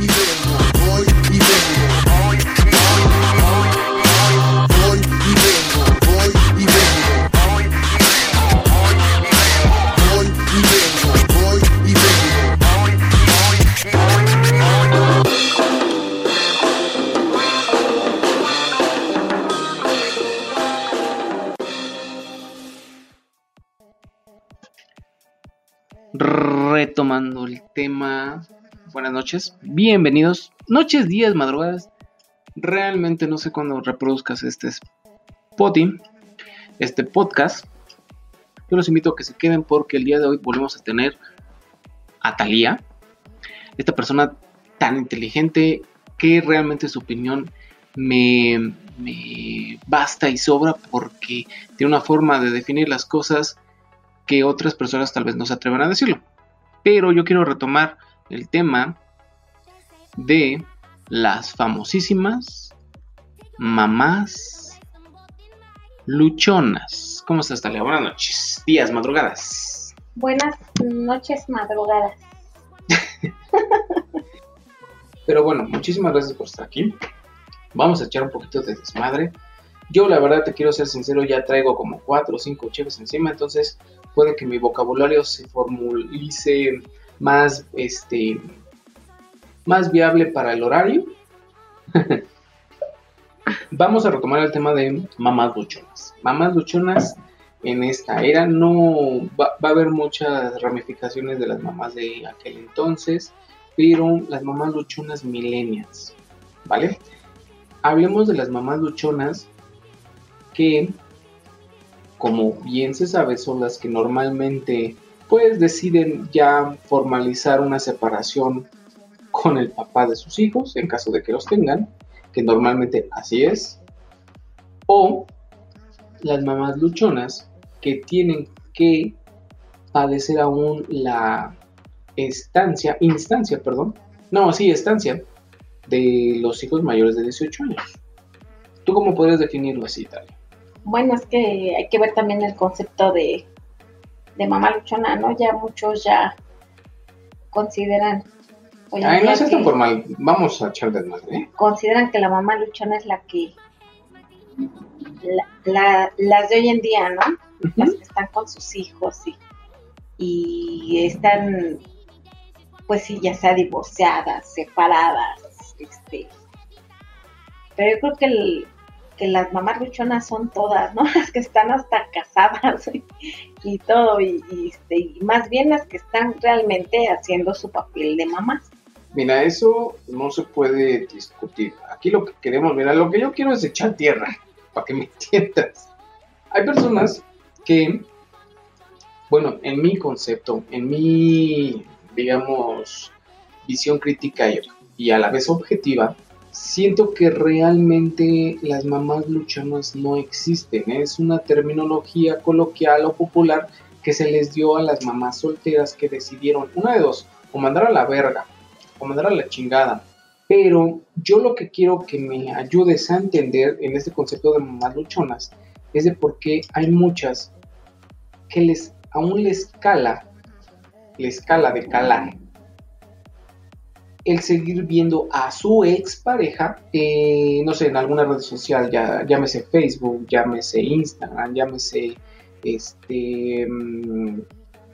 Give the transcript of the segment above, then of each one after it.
y Buenas noches. Bienvenidos. Noches, días, madrugadas. Realmente no sé cuándo reproduzcas este spotty, este podcast. Yo los invito a que se queden porque el día de hoy volvemos a tener a Thalía. Esta persona tan inteligente que realmente su opinión me, me basta y sobra porque tiene una forma de definir las cosas que otras personas tal vez no se atrevan a decirlo. Pero yo quiero retomar el tema de las famosísimas mamás luchonas. ¿Cómo estás, Talia? Buenas noches, días, madrugadas. Buenas noches, madrugadas. Pero bueno, muchísimas gracias por estar aquí. Vamos a echar un poquito de desmadre. Yo la verdad te quiero ser sincero, ya traigo como 4 o 5 cheves encima, entonces puede que mi vocabulario se formulice más, este, más viable para el horario. Vamos a retomar el tema de mamás luchonas. Mamás luchonas en esta era no va, va a haber muchas ramificaciones de las mamás de aquel entonces, pero las mamás luchonas millennials, ¿vale? Hablemos de las mamás luchonas que como bien se sabe, son las que normalmente pues deciden ya formalizar una separación con el papá de sus hijos, en caso de que los tengan, que normalmente así es, o las mamás luchonas que tienen que padecer aún la estancia, instancia, perdón, no, sí, estancia de los hijos mayores de 18 años. ¿Tú cómo podrías definirlo así, Talia? Bueno, es que hay que ver también el concepto de, de mamá luchona, ¿no? Ya muchos ya consideran. Ay, no seas tan que- formal, vamos a echar desmadre, ¿eh? Consideran que la mamá luchona es la que. la- la- las de hoy en día, ¿no? Las que están con sus hijos y, y están, pues sí, ya sea divorciadas, separadas, este. Pero yo creo que, el- que las mamás luchonas son todas, ¿no? Las que están hasta casadas y, todo, y, este, y más bien las que están realmente haciendo su papel de mamás. Mira, eso no se puede discutir. Aquí lo que queremos, mira, lo que yo quiero es echar tierra, para que me entiendas. Hay personas que, bueno, en mi concepto, en mi, digamos, visión crítica y a la vez objetiva, siento que realmente las mamás luchonas no existen. Es una terminología coloquial o popular que se les dio a las mamás solteras que decidieron, una de dos, o mandar a la verga o mandar a la chingada. Pero yo lo que quiero que me ayudes a entender en este concepto de mamás luchonas es de por qué hay muchas que les aún les cala, les cala de calar el seguir viendo a su expareja, eh, no sé, en alguna red social, ya, llámese Facebook, llámese Instagram, llámese este, mm,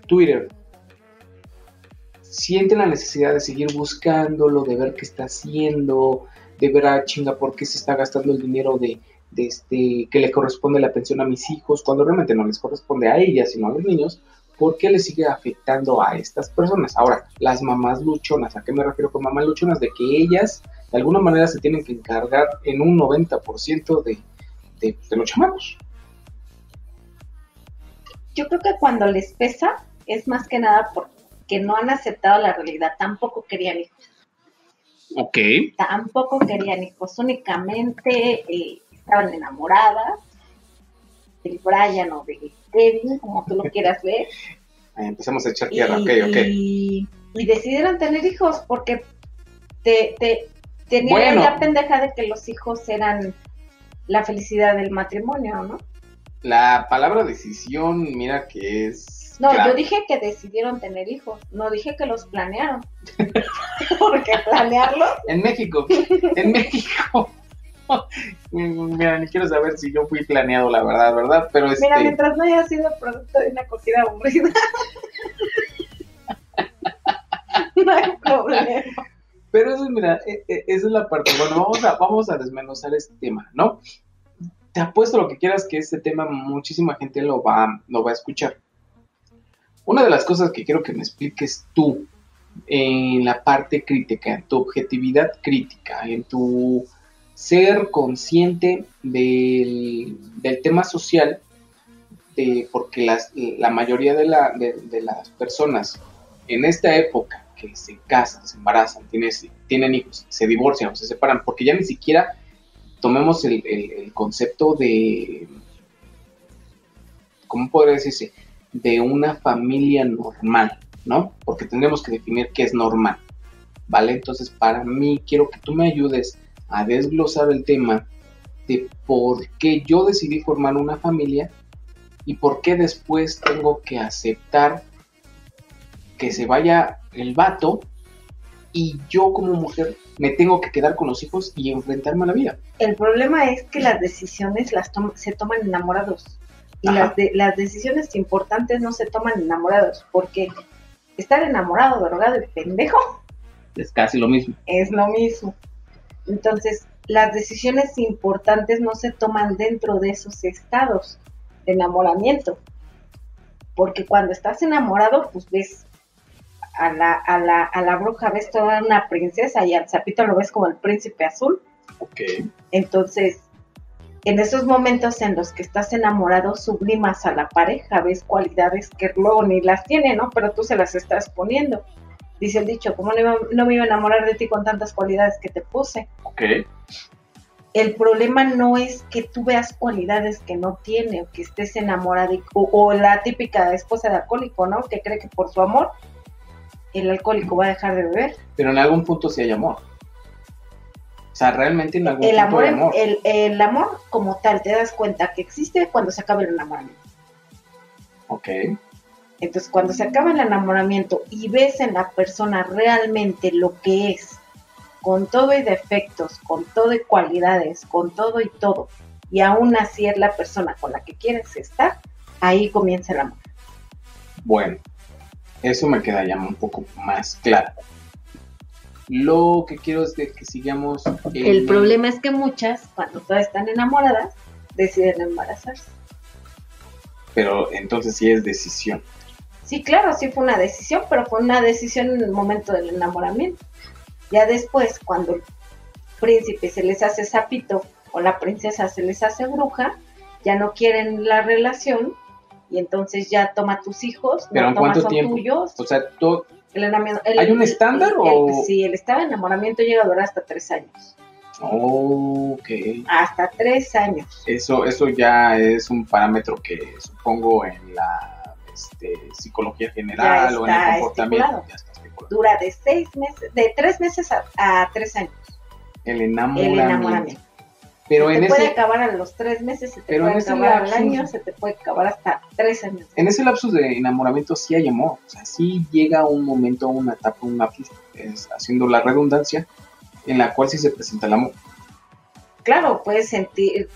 Twitter, sienten la necesidad de seguir buscándolo, de ver qué está haciendo, de ver a chinga por qué se está gastando el dinero de, de este, que le corresponde la pensión a mis hijos, cuando realmente no les corresponde a ellas, sino a los niños, ¿por qué le sigue afectando a estas personas? Ahora, las mamás luchonas, ¿a qué me refiero con mamás luchonas? De que ellas, de alguna manera, se tienen que encargar en un 90% de, de, de los chamacos. Yo creo que cuando les pesa es más que nada porque no han aceptado la realidad, tampoco querían hijos, Ok. tampoco querían hijos, únicamente eh, estaban enamoradas del Brian o de Kevin, como tú lo quieras ver, empezamos a echar y, tierra, ok, ok. y- y decidieron tener hijos porque te, te tenían Bueno. la pendeja de que los hijos eran la felicidad del matrimonio, ¿no? La palabra decisión, mira que es. No, yo dije que decidieron tener hijos, no dije que los planearon. Porque planearlo, En México, en México. Mira, ni quiero saber si yo fui planeado, la verdad, ¿verdad? Pero este, mira, mientras no haya sido producto de una acogida aburrida. no hay problema. pero eso, mira, e- e- esa es la parte. Bueno, vamos a, vamos a desmenuzar este tema, ¿no? Te apuesto lo que quieras que este tema muchísima gente lo va, lo va a escuchar. Una de las cosas que quiero que me expliques tú en la parte crítica, en tu objetividad crítica, en tu ser consciente del, del tema social, de, porque las, la mayoría de, la- de- las personas en esta época que se casan, se embarazan, tienen, tienen hijos, se divorcian o se separan, porque ya ni siquiera tomemos el, el- el concepto de, ¿cómo podría decirse? De una familia normal, ¿no? Porque tendremos que definir qué es normal, ¿vale? Entonces, para mí, quiero que tú me ayudes a desglosar el tema de por qué yo decidí formar una familia y por qué después tengo que aceptar que se vaya el vato y yo como mujer me tengo que quedar con los hijos y enfrentarme a la vida. El problema es que las decisiones las tom- se toman enamorados. Y Ajá. las, de- las decisiones importantes no se toman enamorados. Porque estar enamorado, drogado y pendejo Es casi lo mismo. es lo mismo. Entonces, las decisiones importantes no se toman dentro de esos estados de enamoramiento. Porque cuando estás enamorado, pues ves a la, a la, a la bruja, ves toda una princesa y al sapito lo ves como el príncipe azul. Ok. Entonces, en esos momentos en los que estás enamorado, sublimas a la pareja, ves cualidades que luego ni las tiene, ¿no? Pero tú se las estás poniendo. Dice el dicho, ¿cómo no, iba- no me iba a enamorar de ti con tantas cualidades que te puse? Ok. El problema no es que tú veas cualidades que no tiene o que estés enamorada o, o la típica esposa de alcohólico, ¿no? Que cree que por su amor el alcohólico va a dejar de beber. Pero en algún punto sí hay amor. O sea, realmente en algún El punto amor, hay amor. El, el amor como tal te das cuenta que existe cuando se acaba el enamoramiento. Ok. Entonces, cuando se acaba el enamoramiento y ves en la persona realmente lo que es, con todo y defectos, con todo y cualidades, con todo y todo, y aún así es la persona con la que quieres estar, ahí comienza el amor. Bueno, eso me queda ya un poco más claro. Lo que quiero es de que sigamos. en- El problema es que muchas, cuando todas están enamoradas, deciden embarazarse. Pero entonces sí es decisión. Sí, claro, sí fue una decisión, pero fue una decisión en el momento del enamoramiento. Ya después, cuando el príncipe se les hace sapito o la princesa se les hace bruja, ya no quieren la relación y entonces ya toma tus hijos, ¿Pero no toma son tiempo? tuyos. O sea, tú, El ¿Hay un estándar el- o- Sí, el estado de enamoramiento llega a durar hasta tres años. Ok. Hasta tres años. Eso, eso ya es un parámetro que supongo en la este, psicología general o en el comportamiento. Ya está. Dura de seis meses, de tres meses a, a tres años. El El enamoramiento. Pero se en te puede ese, acabar a los tres meses, se te Pero puede acabar al lapsus- año, se te puede acabar hasta tres años. en ese lapsus de enamoramiento sí hay amor. O sea, sí llega un momento, una etapa, un lapsus, es, haciendo la redundancia, en la cual sí se presenta el amor. Claro, puedes sentir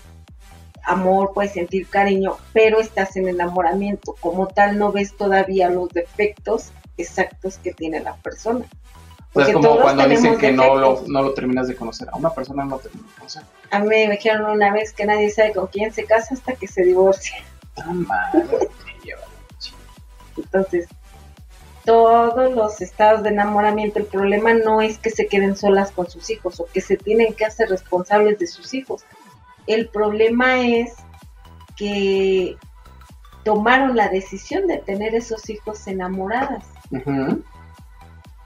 amor, puedes sentir cariño, pero estás en enamoramiento. Como tal, no ves todavía los defectos exactos que tiene la persona. Porque es como cuando dicen que no lo, no lo terminas de conocer. A una persona no lo terminas de conocer. A mí me dijeron una vez que nadie sabe con quién se casa hasta que se divorcia. Madre lleva. Entonces, todos los estados de enamoramiento, el problema no es que se queden solas con sus hijos o que se tienen que hacer responsables de sus hijos. El problema es que tomaron la decisión de tener esos hijos enamoradas.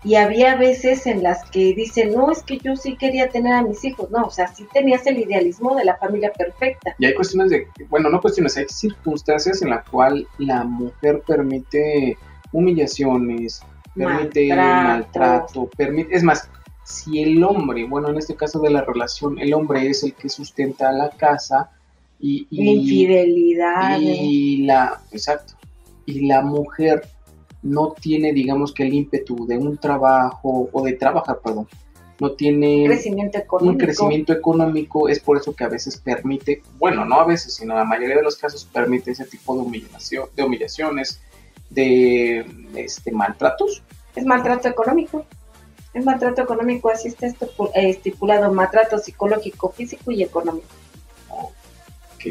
Y había veces en las que dicen, no, es que yo sí quería tener a mis hijos. No, o sea, sí tenías el idealismo de la familia perfecta. Y hay cuestiones de, bueno, no cuestiones, hay circunstancias en las cuales la mujer permite humillaciones, permite Maltrato. maltrato, permite, es más, si el hombre, bueno, en este caso de la relación, el hombre es el que sustenta la casa y, y, Infidelidad. y la, exacto, y la mujer no tiene, digamos que el ímpetu de un trabajo o de trabajar, perdón, no tiene Crecimiento económico. un crecimiento económico, es por eso que a veces permite, bueno, no a veces, sino en la mayoría de los casos permite ese tipo de humillación, de humillaciones, de este maltratos. Es maltrato económico. Es maltrato económico, así está eh, estipulado, maltrato psicológico, físico y económico. Ok.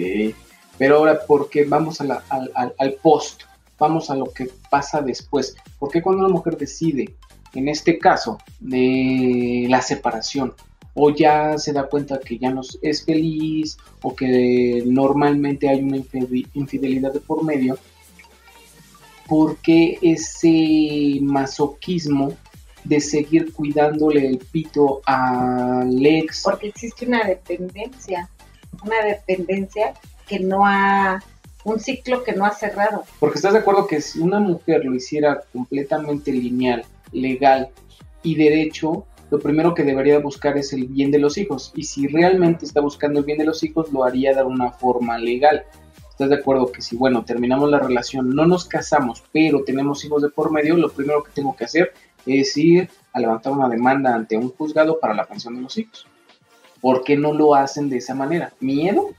Pero ahora, ¿por qué vamos al, al- al post? Vamos a lo que pasa después. ¿Por qué cuando una mujer decide, en este caso, de la separación, o ya se da cuenta que ya no es feliz, o que normalmente hay una infide- infidelidad de por medio, ¿por qué ese masoquismo de seguir cuidándole el pito al ex? Porque existe una dependencia, una dependencia que no ha, un ciclo que no ha cerrado. Porque estás de acuerdo que si una mujer lo hiciera completamente lineal, legal y derecho, lo primero que debería buscar es el bien de los hijos. Y si realmente está buscando el bien de los hijos, lo haría de una forma legal. ¿Estás de acuerdo que si, bueno, terminamos la relación, no nos casamos, pero tenemos hijos de por medio, lo primero que tengo que hacer es ir a levantar una demanda ante un juzgado para la pensión de los hijos? ¿Por qué no lo hacen de esa manera? ¿Miedo?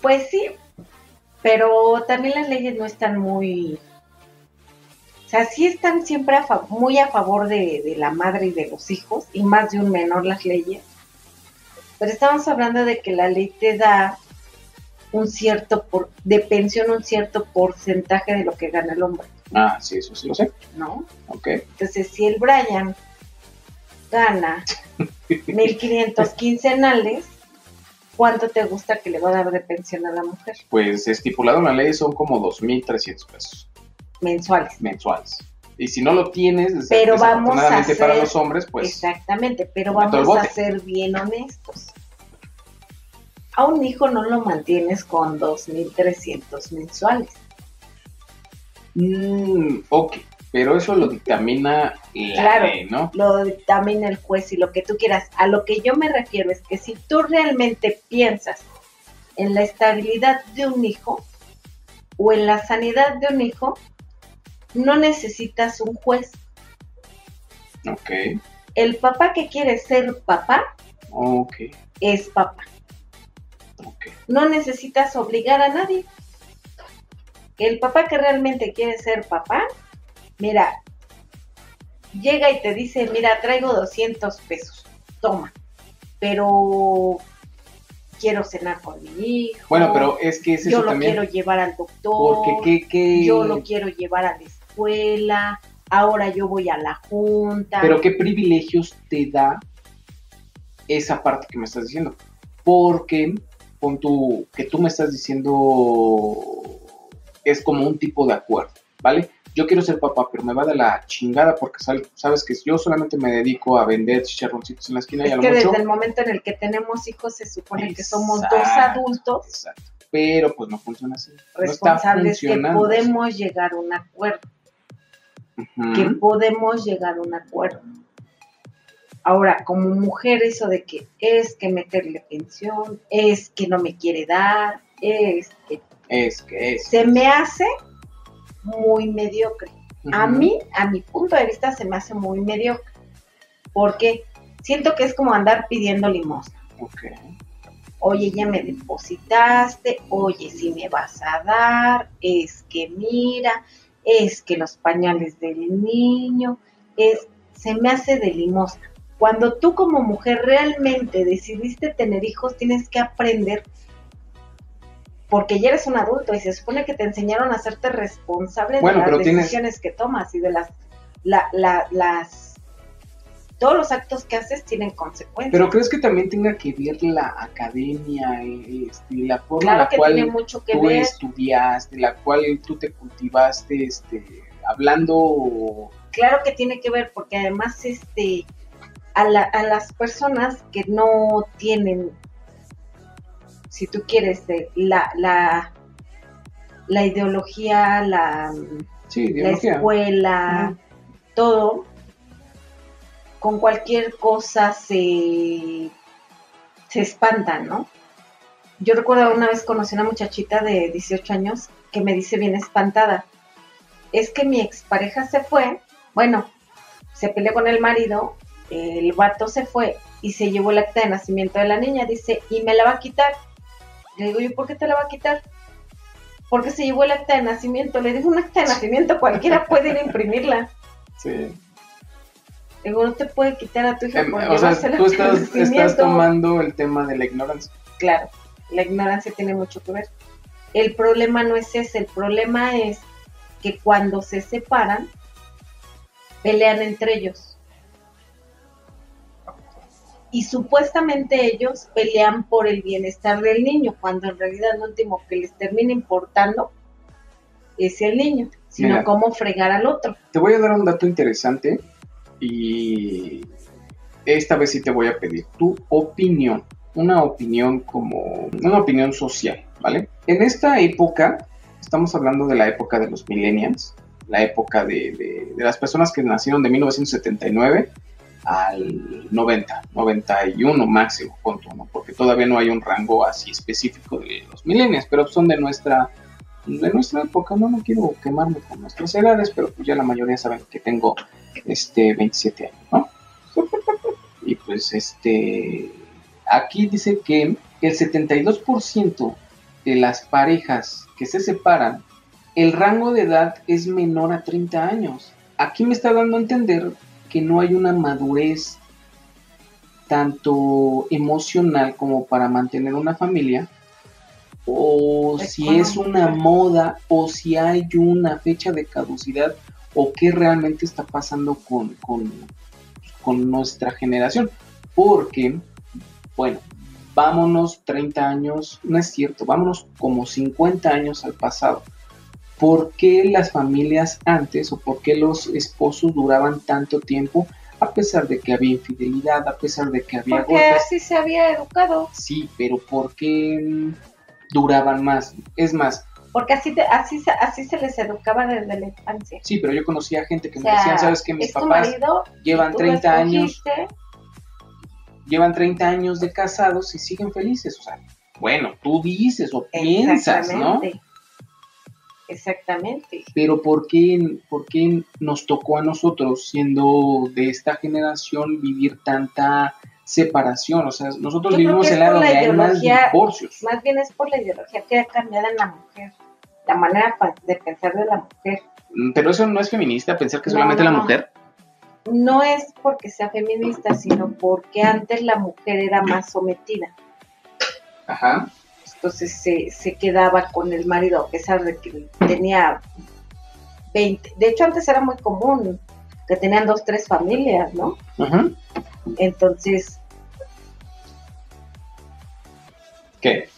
Pues sí, pero también las leyes no están muy... O sea, sí están siempre a muy a favor de, de la madre y de los hijos, y más de un menor las leyes. Pero estamos hablando de que la ley te da un cierto, por, de pensión, un cierto porcentaje de lo que gana el hombre, Ah, sí, eso sí lo sé. ¿no? Ok. Entonces, si el Brian gana 1500 quincenales, ¿cuánto te gusta que le va a dar de pensión a la mujer? Pues estipulado en la ley son como 2.300 pesos. Mensuales. mensuales. Y si no lo tienes, Pero vamos a desafortunadamente para los hombres, pues Exactamente, pero vamos a ser bien honestos. A un hijo no lo mantienes con 2.300 mensuales. Mm, ok, pero eso lo dictamina la Claro. ley, ¿no? Lo dictamina el juez y lo que tú quieras. A lo que yo me refiero es que si tú realmente piensas en la estabilidad de un hijo o en la sanidad de un hijo, no necesitas un juez. Ok, El papá que quiere ser papá ok, es papá. ok. no necesitas obligar a nadie. El papá que realmente quiere ser papá, mira, llega y te dice, mira, traigo 200 pesos, toma, pero quiero cenar con mi hijo. Bueno, pero es que es yo eso lo también. quiero llevar al doctor, Porque qué, qué, yo lo quiero llevar a la escuela, ahora yo voy a la junta. pero qué privilegios te da esa parte que me estás diciendo. Porque con tu, que tú me estás diciendo es como un tipo de acuerdo, ¿vale? Yo quiero ser papá, pero me va de la chingada porque sabes que yo solamente me dedico a vender chicharroncitos en la esquina y a es lo que mucho. desde el momento en el que tenemos hijos se supone que somos dos adultos Exacto. Pero pues no funciona así. No responsables que podemos llegar a un acuerdo, que podemos llegar a un acuerdo. Ahora, como mujer, eso de que es que meterle pensión, es que no me quiere dar, es que Es que es. se me hace muy mediocre. A mí, a mi punto de vista, se me hace muy mediocre. Porque siento que es como andar pidiendo limosna. Ok. Oye, ya me depositaste, oye, si me vas a dar, es que mira, es que los pañales del niño, es, se me hace de limosna. Cuando tú como mujer realmente decidiste tener hijos, tienes que aprender, porque ya eres un adulto y se supone que te enseñaron a hacerte responsable Bueno, de las tienes- decisiones que tomas y de las, la- la- las, todos los actos que haces tienen consecuencias. Pero crees que también tenga que ver la academia, eh, este, la forma en la que cual tiene mucho que tú ver. estudiaste, la cual tú te cultivaste, este, hablando. claro que tiene que ver porque además este a, la- a las personas que no tienen si tú quieres de la la la ideología la, Sí, la escuela todo con cualquier cosa se se espantan no yo recuerdo una vez conocí a una muchachita de 18 años que me dice bien espantada es que mi expareja se fue, bueno, se peleó con el marido, el vato se fue y se llevó el acta de nacimiento de la niña, dice, y me la va a quitar. Le digo, ¿y por qué te la va a quitar? Porque se llevó el acta de nacimiento. Le digo, un acta de nacimiento cualquiera puede ir a imprimirla. Sí. Le digo, no te puede quitar a tu hija por o sea, tú acta de estás, estás tomando el tema de la ignorancia. Claro, la ignorancia tiene mucho que ver. El problema no es ese, el problema es que cuando se separan, pelean entre ellos. Y supuestamente ellos pelean por el bienestar del niño, cuando en realidad lo último que les termina importando es el niño, sino Mira. cómo fregar al otro. Te voy a dar un dato interesante y esta vez sí te voy a pedir tu opinión, una opinión como una opinión social, ¿vale? En esta época, estamos hablando de la época de los millennials, la época de, de- de las personas que nacieron de 1979 al 90, 91 máximo, punto, ¿no? Porque todavía no hay un rango así específico de los millennials, pero son de nuestra de nuestra época, no, no quiero quemarme con nuestras edades, pero pues ya la mayoría saben que tengo este 27 años, ¿no? Y pues este aquí dice que el 72% de las parejas que se separan, el rango de edad es menor a 30 años. Aquí me está dando a entender que no hay una madurez tanto emocional como para mantener una familia, o si es una moda, o si hay una fecha de caducidad, o qué realmente está pasando con, con, con nuestra generación. Porque, bueno, vámonos 30 años, no es cierto, vámonos como 50 años al pasado. ¿Por qué las familias antes o por qué los esposos duraban tanto tiempo a pesar de que había infidelidad, a pesar de que había Porque golpes? así se había educado, Sí, pero ¿por qué mm, duraban más? Es más, porque así, te- así, se- así se les educaba desde la infancia. sí, pero yo conocía gente que O me decían, ¿sabes qué? Mis papás marido, llevan tú lo 30 años, llevan 30 años de casados y siguen felices. O sea, bueno, tú dices o piensas, ¿no? Exactamente. Pero ¿por qué, ¿por qué nos tocó a nosotros, siendo de esta generación, vivir tanta separación? O sea, nosotros Yo vivimos en la donde hay más divorcios. Más bien es por la ideología que ha cambiado en la mujer, la manera de pensar de la mujer. Mm, Pero eso no es feminista, pensar que No, solamente no, la mujer. No es porque sea feminista, sino porque antes la mujer era más sometida. Ajá. Entonces se, se quedaba con el marido a pesar de que tenía 20. De hecho, antes era muy común que tenían dos, tres familias, ¿no? Entonces, ¿Qué?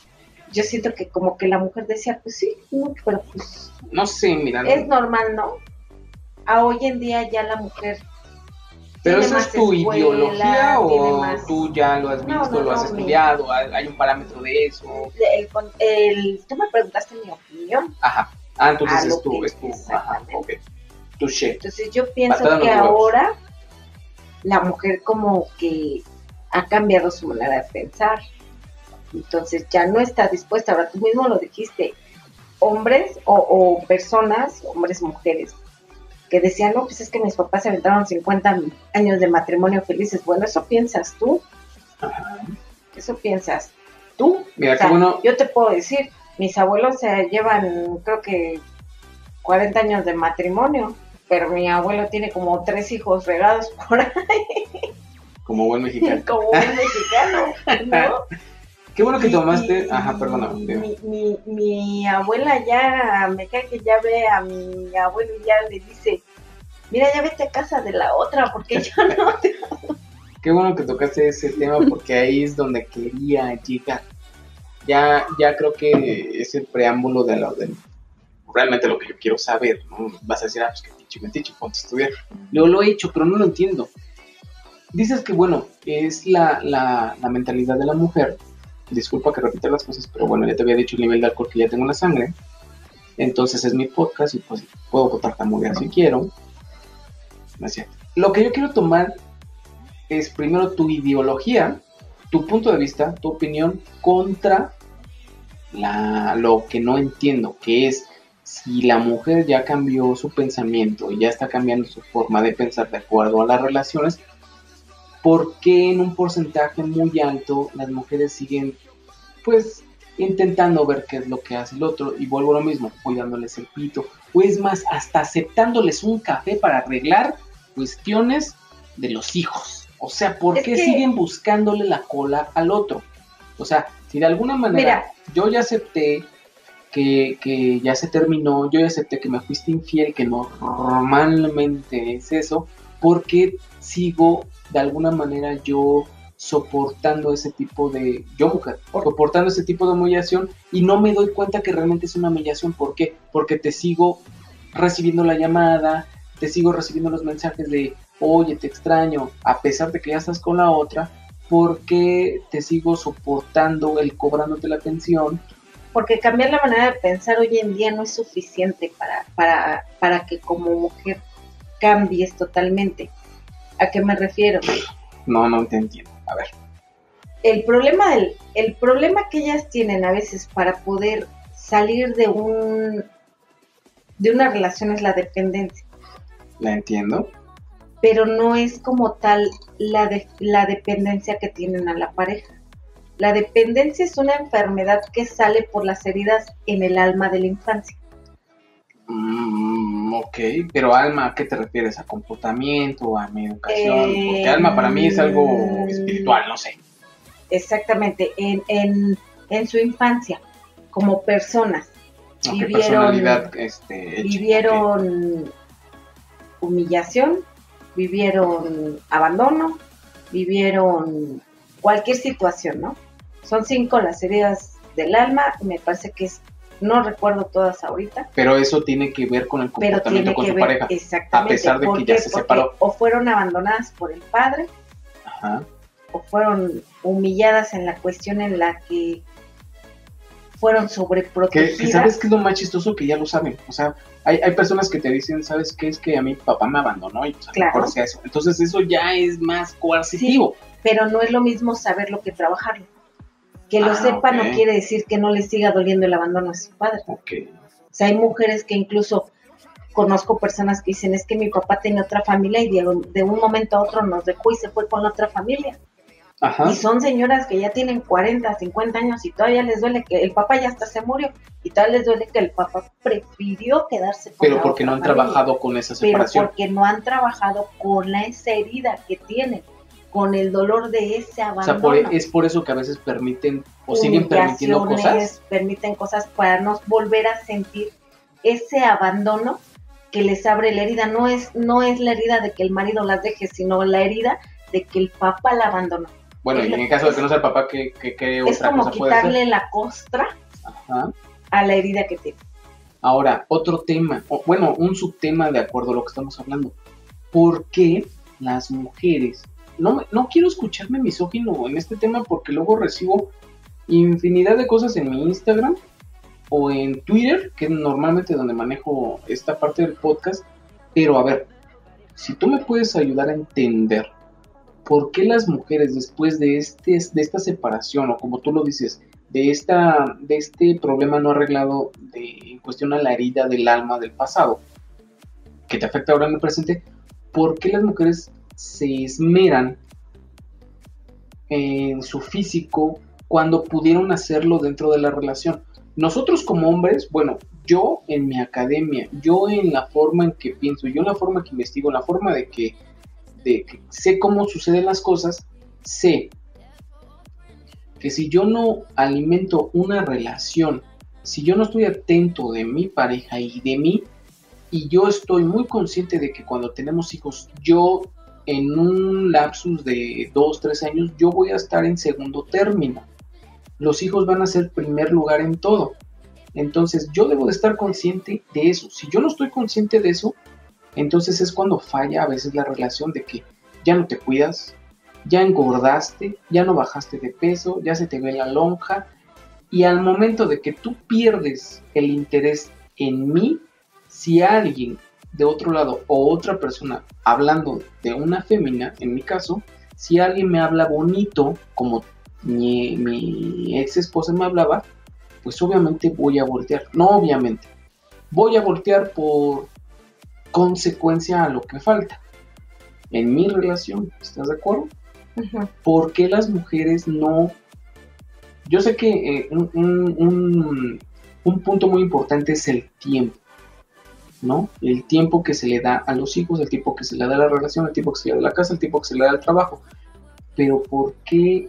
yo siento que como que la mujer decía, pues sí, no, pero pues No sé, mira. es normal, ¿no? A hoy en día ya la mujer ¿Pero eso es tu escuela, ideología o más- tú ya lo has visto, no, lo has no, estudiado, hay un parámetro de eso? el, el- tú me preguntaste mi opinión, Ajá. Ah, entonces es tu, es tu, ajá, exactamente. ok. Tu entonces yo pienso que ahora la mujer como que ha cambiado su manera de pensar, entonces ya no está dispuesta, ahora tú mismo lo dijiste, hombres o, o personas, hombres, mujeres, que decían, no, pues es que mis papás se aventaron 50 años de matrimonio felices, bueno, eso piensas tú, Ajá. eso piensas tú, Mira, O sea, bueno. Yo te puedo decir, mis abuelos se llevan, creo que 40 años de matrimonio, pero mi abuelo tiene como tres hijos regados por ahí, Como buen mexicano. como un mexicano, ¿no? Qué bueno que tomaste. y- Ajá, perdóname. Mi, mi, mi abuela ya, me cae que ya ve a mi abuelo y ya le dice, mira, ya vete a casa de la otra, porque yo no te... Qué bueno que tocaste ese tema porque ahí es donde quería llegar. Ya, ya creo que es el preámbulo de lo de realmente lo que yo quiero saber, ¿no? Vas a decir, ah, pues que pinche metiche, ponte a estudiar. Yo lo he hecho, pero no lo entiendo. Dices que, bueno, es la, la, la mentalidad de la mujer. Disculpa que repita las cosas, pero bueno, ya te había dicho el nivel de alcohol que ya tengo en la sangre. Entonces es mi podcast y pues puedo tartamudear si quiero. No. Lo que yo quiero tomar es primero tu ideología, tu punto de vista, tu opinión contra la, lo que no entiendo, que es si la mujer ya cambió su pensamiento y ya está cambiando su forma de pensar de acuerdo a las relaciones, ¿por qué en un porcentaje muy alto las mujeres siguen pues intentando ver qué es lo que hace el otro y vuelvo a lo mismo, cuidándoles el pito, o es más, hasta aceptándoles un café para arreglar cuestiones de los hijos. O sea, ¿por Es qué que- siguen buscándole la cola al otro? O sea, si de alguna manera yo ya acepté que, que ya se terminó, yo ya acepté que me fuiste infiel, que normalmente es eso, ¿por qué sigo de alguna manera yo soportando ese tipo de, yo mujer, soportando ese tipo de humillación y no me doy cuenta que realmente es una humillación? ¿Por qué? Porque te sigo recibiendo la llamada, te sigo recibiendo los mensajes de, oye, te extraño, a pesar de que ya estás con la otra, ¿por qué te sigo soportando el cobrándote la atención? Porque cambiar la manera de pensar hoy en día no es suficiente para, para, para que como mujer cambies totalmente. ¿A qué me refiero? No, no te entiendo. A ver. El problema, el problema que ellas tienen a veces para poder salir de un de una relación es la dependencia, La entiendo. pero no es como tal la, de- la dependencia que tienen a la pareja. La dependencia es una enfermedad que sale por las heridas en el alma de la infancia. Mm, ok, pero alma, ¿a qué te refieres? ¿A comportamiento? ¿A mi educación? Eh, Porque alma para mí es algo espiritual, no sé. Exactamente, en, en, en su infancia, como personas, vivieron- personalidad este, vivieron humillación, vivieron abandono, vivieron cualquier situación, ¿no? Son cinco las heridas del alma, y me parece que es, no recuerdo todas ahorita, Pero eso tiene que ver con el comportamiento con su ver pareja. exactamente. a pesar de ¿Por que ya se Porque separó. O fueron abandonadas por el padre, Ajá. o fueron humilladas en la cuestión en la que fueron sobreprotegidas. que sabes que es lo más chistoso que ya lo saben. O sea, hay, hay personas que te dicen, ¿sabes qué? Es que a mi papá me abandonó y pues, a lo Claro. mejor sea eso. Entonces eso ya es más coercitivo. pero no es lo mismo saberlo que trabajarlo. Que lo Ah, sepa no quiere decir que no le siga doliendo el abandono a su padre. O sea, hay mujeres que incluso conozco personas que dicen, es que mi papá tenía otra familia y de, de un momento a otro nos dejó y se fue con otra familia. Ajá. Y son señoras que ya tienen 40, 50 años y todavía les duele que el papá ya hasta se murió y todavía les duele que el papá prefirió quedarse con Pero la porque no han familia. trabajado con esa pero separación. porque no han trabajado con la, esa herida que tienen, con el dolor de ese O abandono. sea, por- e, es por eso que a veces permiten o siguen permitiendo cosas. permiten cosas para no volver a sentir ese abandono que les abre la herida. No es, no es la herida de que el marido las deje, sino la herida de que el papá la abandonó. Bueno, es y en el caso de que no sea el papá, ¿qué, qué, qué Es otra como cosa puede ser? quitarle la costra Ajá. a la herida que tiene. Ahora, otro tema, o, bueno, un subtema de acuerdo a lo que estamos hablando. ¿Por qué las mujeres? No, no quiero escucharme misógino en este tema porque luego recibo infinidad de cosas en mi Instagram o en Twitter, que es normalmente donde manejo esta parte del podcast. Pero a ver, si tú me puedes ayudar a entender por qué las mujeres después de, este, de esta separación, o como tú lo dices, de, esta, de este problema no arreglado de, en cuestión a la herida del alma del pasado, que te afecta ahora en el presente, ¿por qué las mujeres se esmeran en su físico cuando pudieron hacerlo dentro de la relación? Nosotros como hombres, bueno, yo en mi academia, yo en la forma en que pienso, yo en la forma que investigo, en la forma de que, de que sé cómo suceden las cosas, sé que si yo no alimento una relación, si yo no estoy atento de mi pareja y de mí, y yo estoy muy consciente de que cuando tenemos hijos, yo en un lapsus de dos, tres años, yo voy a estar en segundo término. Los hijos van a ser primer lugar en todo. Entonces yo debo de estar consciente de eso. Si yo no estoy consciente de eso, entonces es cuando falla a veces la relación de que ya no te cuidas, ya engordaste, ya no bajaste de peso, ya se te ve la lonja. Y al momento de que tú pierdes el interés en mí, si alguien de otro lado o otra persona hablando de una fémina, en mi caso, si alguien me habla bonito, como mi, mi ex esposa me hablaba, pues obviamente voy a voltear. No obviamente, voy a voltear por consecuencia a lo que falta en mi relación. ¿Estás de acuerdo? ¿Por qué las mujeres no... Yo sé que eh, un, un- un- un punto muy importante es el tiempo, ¿no? El tiempo que se le da a los hijos, el tiempo que se le da a la relación, el tiempo que se le da a la casa, el tiempo que se le da al trabajo. Pero ¿por qué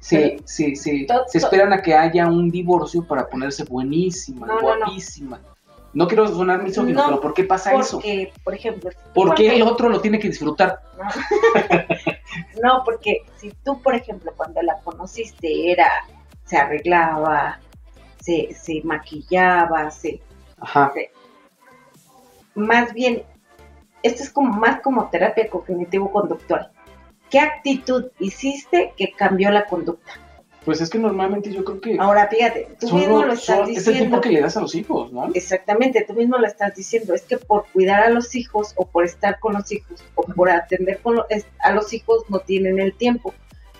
se, se, se- se esperan a que haya un divorcio para ponerse buenísima, No, no, no. guapísima? No quiero sonar misógino, No, pero ¿por qué pasa eso? Porque, por ejemplo, si ¿Por qué el otro lo tiene que disfrutar? No, porque si tú, por ejemplo, cuando la conociste era, se arreglaba, se, se maquillaba, se, Ajá. Más bien, esto es como más como terapia cognitivo-conductual. ¿Qué actitud hiciste que cambió la conducta? Pues es que normalmente yo creo que Ahora, fíjate, tú son mismo lo- estás son- es el tiempo diciendo. que le das a los hijos, ¿no? Exactamente, tú mismo lo estás diciendo. Es que por cuidar a los hijos o por estar con los hijos o por atender con a los hijos no tienen el tiempo.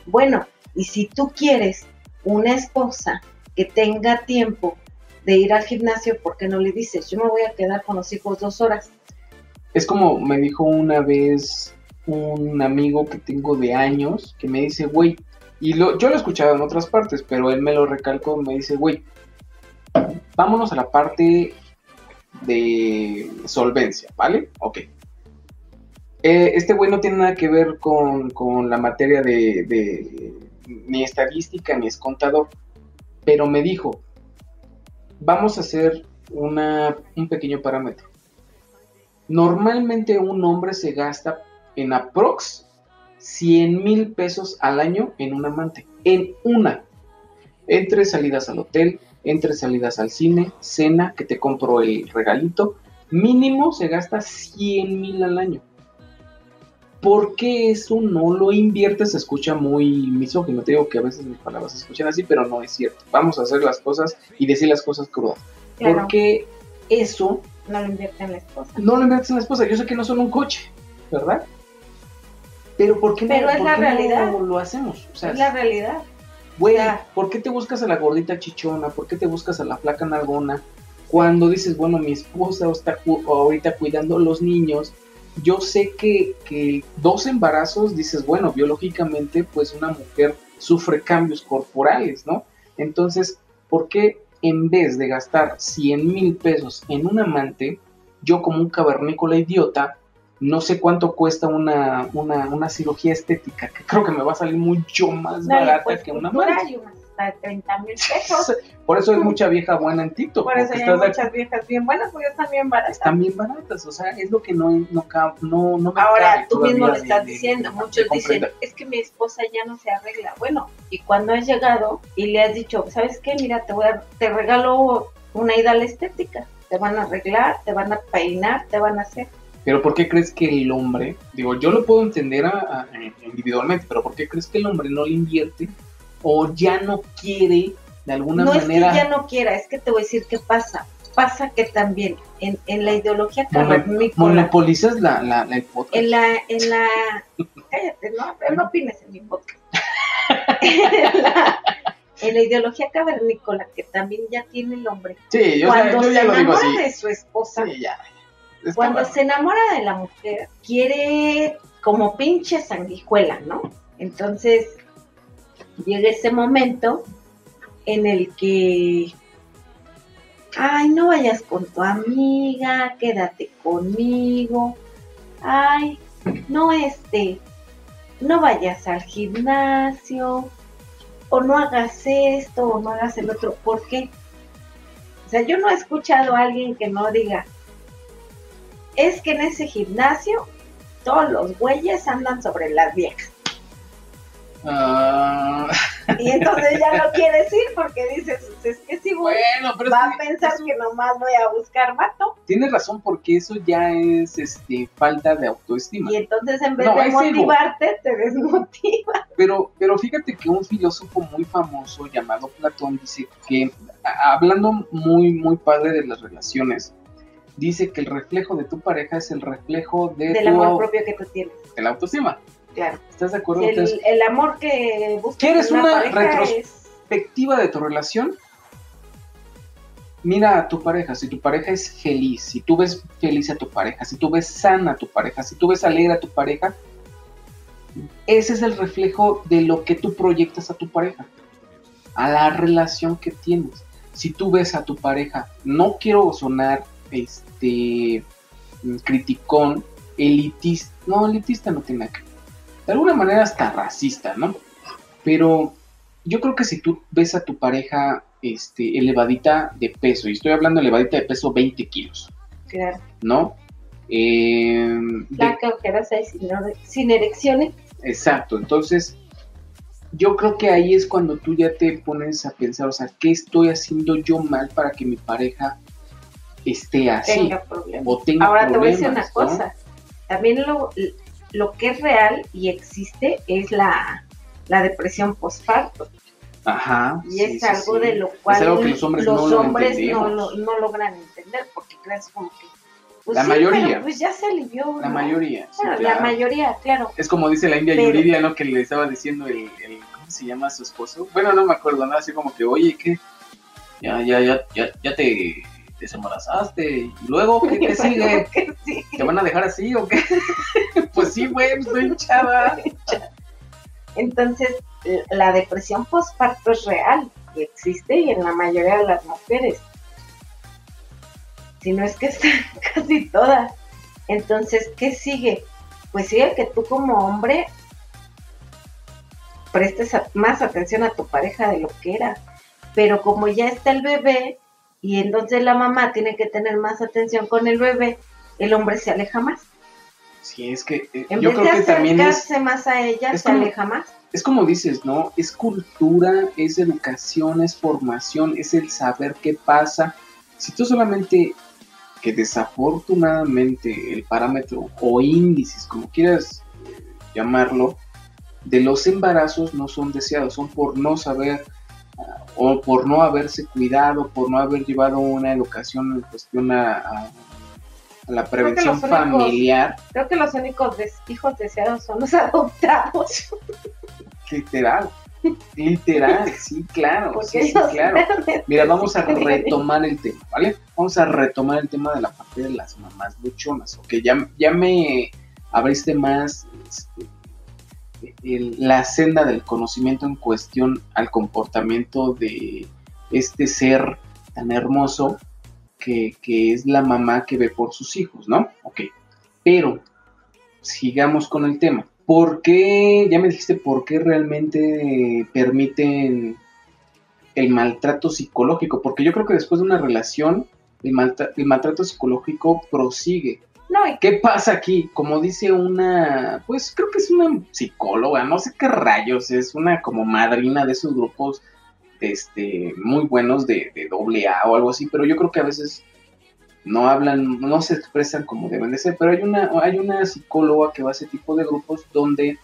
Bueno, y si tú quieres una esposa que tenga tiempo de ir al gimnasio, ¿por qué no le dices, yo me voy a quedar con los hijos dos horas? Es como me dijo una vez un amigo que tengo de años que me dice, güey, y lo, yo lo he escuchado en otras partes, pero él me lo recalcó, me dice, güey, vámonos a la parte de solvencia, ¿vale? Ok. Eh, este güey no tiene nada que ver con, con la materia de, de ni estadística ni es contador, pero me dijo, vamos a hacer una, un pequeño parámetro. Normalmente un hombre se gasta en aprox 100 mil pesos al año en un amante. En una. Entre salidas al hotel, entre salidas al cine, cena, que te compro el regalito. Mínimo se gasta 100 mil al año. ¿Por qué eso no lo inviertes? Se escucha muy misógino. Te digo que a veces mis palabras se escuchan así, pero no es cierto. Vamos a hacer las cosas y decir las cosas crudas. Claro, ¿Por qué eso no lo invierte en la esposa. no lo inviertes en la esposa. Yo sé que no son un coche, ¿verdad? Pero ¿por qué no, Pero es por la qué no realidad. lo hacemos? O sea, es la realidad. güey, ¿por qué te buscas a la gordita chichona? ¿Por qué te buscas a la flaca nalgona? Cuando dices, bueno, mi esposa está cu- ahorita cuidando a los niños, yo sé que, que dos embarazos, dices, bueno, biológicamente, pues una mujer sufre cambios corporales, ¿no? Entonces, ¿por qué en vez de gastar 100 mil pesos en un amante, yo como un cavernícola idiota, no sé cuánto cuesta una, una, una cirugía estética, que creo que me va a salir mucho más barata pues que una cultura amante. Hasta de 30 mil pesos. Por eso hay mucha vieja buena en TikTok. Por eso hay muchas viejas bien buenas, porque están bien baratas. están bien baratas, o sea, es lo que no, no, no, no me Ahora, tú mismo lo estás de- diciendo, de muchos dicen, es que mi esposa ya no se arregla. Bueno, y cuando has llegado y le has dicho, ¿sabes qué? Mira, te voy a, te regalo una ida a la estética. Te van a arreglar, te van a peinar, te van a hacer. Pero ¿por qué crees que el hombre, digo, yo lo puedo entender a- a- individualmente, pero ¿por qué crees que el hombre no le invierte o ya no quiere de alguna no manera es que ya no quiera, es que te voy a decir qué pasa. Pasa que también en, en la ideología cavernícola, monopolizas la, la, la- el podcast? en la, en la, cállate, no, no opines en mi podcast. en, la, en la ideología cavernícola que también ya tiene el hombre, Sí, yo, cuando yo ya se lo digo enamora así. de su esposa, Sí, ya. Cuando se enamora de la mujer, quiere como pinche sanguijuela, ¿no? Entonces llega ese momento en el que, ay, no vayas con tu amiga, quédate conmigo, ay, no este, no vayas al gimnasio, o no hagas esto, o no hagas el otro, ¿por qué? O sea, yo no he escuchado a alguien que no diga, es que en ese gimnasio todos los güeyes andan sobre las viejas. Ah, Y entonces ya no quieres ir porque dices, es que si voy, bueno, pero es va a pensar eso- que nomás voy a buscar vato. tienes razón porque eso ya es este falta de autoestima. Y entonces en vez No, de ego. motivarte, te desmotiva. Pero, pero fíjate que un filósofo muy famoso llamado Platón dice que, a- hablando muy, muy padre de las relaciones, dice que el reflejo de tu pareja es el reflejo de Del tu amor propio que tú tienes, de la autoestima. Claro. ¿Estás de acuerdo? El, Entonces, el amor que buscas ¿Quieres en una pareja retros- es... perspectiva de tu relación, mira a tu pareja, si tu pareja es feliz, si tú ves feliz a tu pareja, si tú ves sana a tu pareja, si tú ves alegre a tu pareja, ese es el reflejo de lo que tú proyectas a tu pareja, a la relación que tienes. Si tú ves a tu pareja, no quiero sonar este criticón, elitista, no, elitista no tiene que de alguna manera hasta racista, ¿no? Pero yo creo que si tú ves a tu pareja este, elevadita de peso, y estoy hablando elevadita de peso 20 kilos, Claro. ¿no? Eh, de- Flaca, ojeras ahí sin, sin erecciones. exacto, entonces yo creo que ahí es cuando tú ya te pones a pensar, o sea, ¿qué estoy haciendo yo mal para que mi pareja esté así? Tenga problemas. O tenga Ahora te voy a decir una cosa. También lo, lo que es real y existe es la, la depresión postparto. Ajá. Y es sí, algo sí. de lo cual algo los hombres no lo no, logran entender porque crees como que... pues La mayoría. pero pues ya se alivió. La mayoría. Bueno, claro. La mayoría, claro. Es como dice la India Pero- Yuridia, ¿no? Que le estaba diciendo el, el- ¿cómo se llama su esposo? Bueno, no me acuerdo, ¿no? Así como que, oye, ¿qué? Ya, ya, ya, ya, ya te desembarazaste. ¿Y luego qué te sigue? Que sí. ¿Te van a dejar así o qué? pues sí, güey, estoy hinchada. Entonces, la depresión postparto es real y existe y en la mayoría de las mujeres. Si no es que están casi todas. Entonces, ¿qué sigue? Pues sigue que tú como hombre prestes más atención a tu pareja de lo que era. Pero como ya está el bebé y entonces la mamá tiene que tener más atención con el bebé, el hombre se aleja más. Sí, es que eh, En yo vez creo de que también es, acercarse más a ella, es se como- aleja más. es como dices, ¿no? Es cultura, es educación, es formación, es el saber qué pasa. Si tú solamente, que desafortunadamente el parámetro o índices, como quieras eh, llamarlo, de los embarazos no son deseados, son por no saber o por no haberse cuidado, por no haber llevado una educación en cuestión a, a- a la prevención únicos- familiar, Creo que los únicos des- hijos deseados son los adoptados. literal, literal, sí, claro, sí, sí, claro. Mira, vamos a retomar el tema, ¿vale? Vamos a retomar el tema de la parte de las mamás luchonas, ok, ya, ya me abriste más este, la senda del conocimiento en cuestión al comportamiento de este ser tan hermoso que, que es la mamá que ve por sus hijos, ¿no? Ok, pero sigamos con el tema. ¿Por qué, ya me dijiste, por qué realmente permiten el maltrato psicológico? Porque yo creo que después de una relación, el, el maltrato psicológico prosigue. No, ¿Qué pasa aquí? Como dice una, pues creo que es una psicóloga, no sé qué rayos, es una como madrina de esos grupos este, muy buenos de, de doble A o algo así, pero yo creo que a veces no hablan, no se expresan como deben de ser, pero hay una, hay una psicóloga que va a ese tipo de grupos donde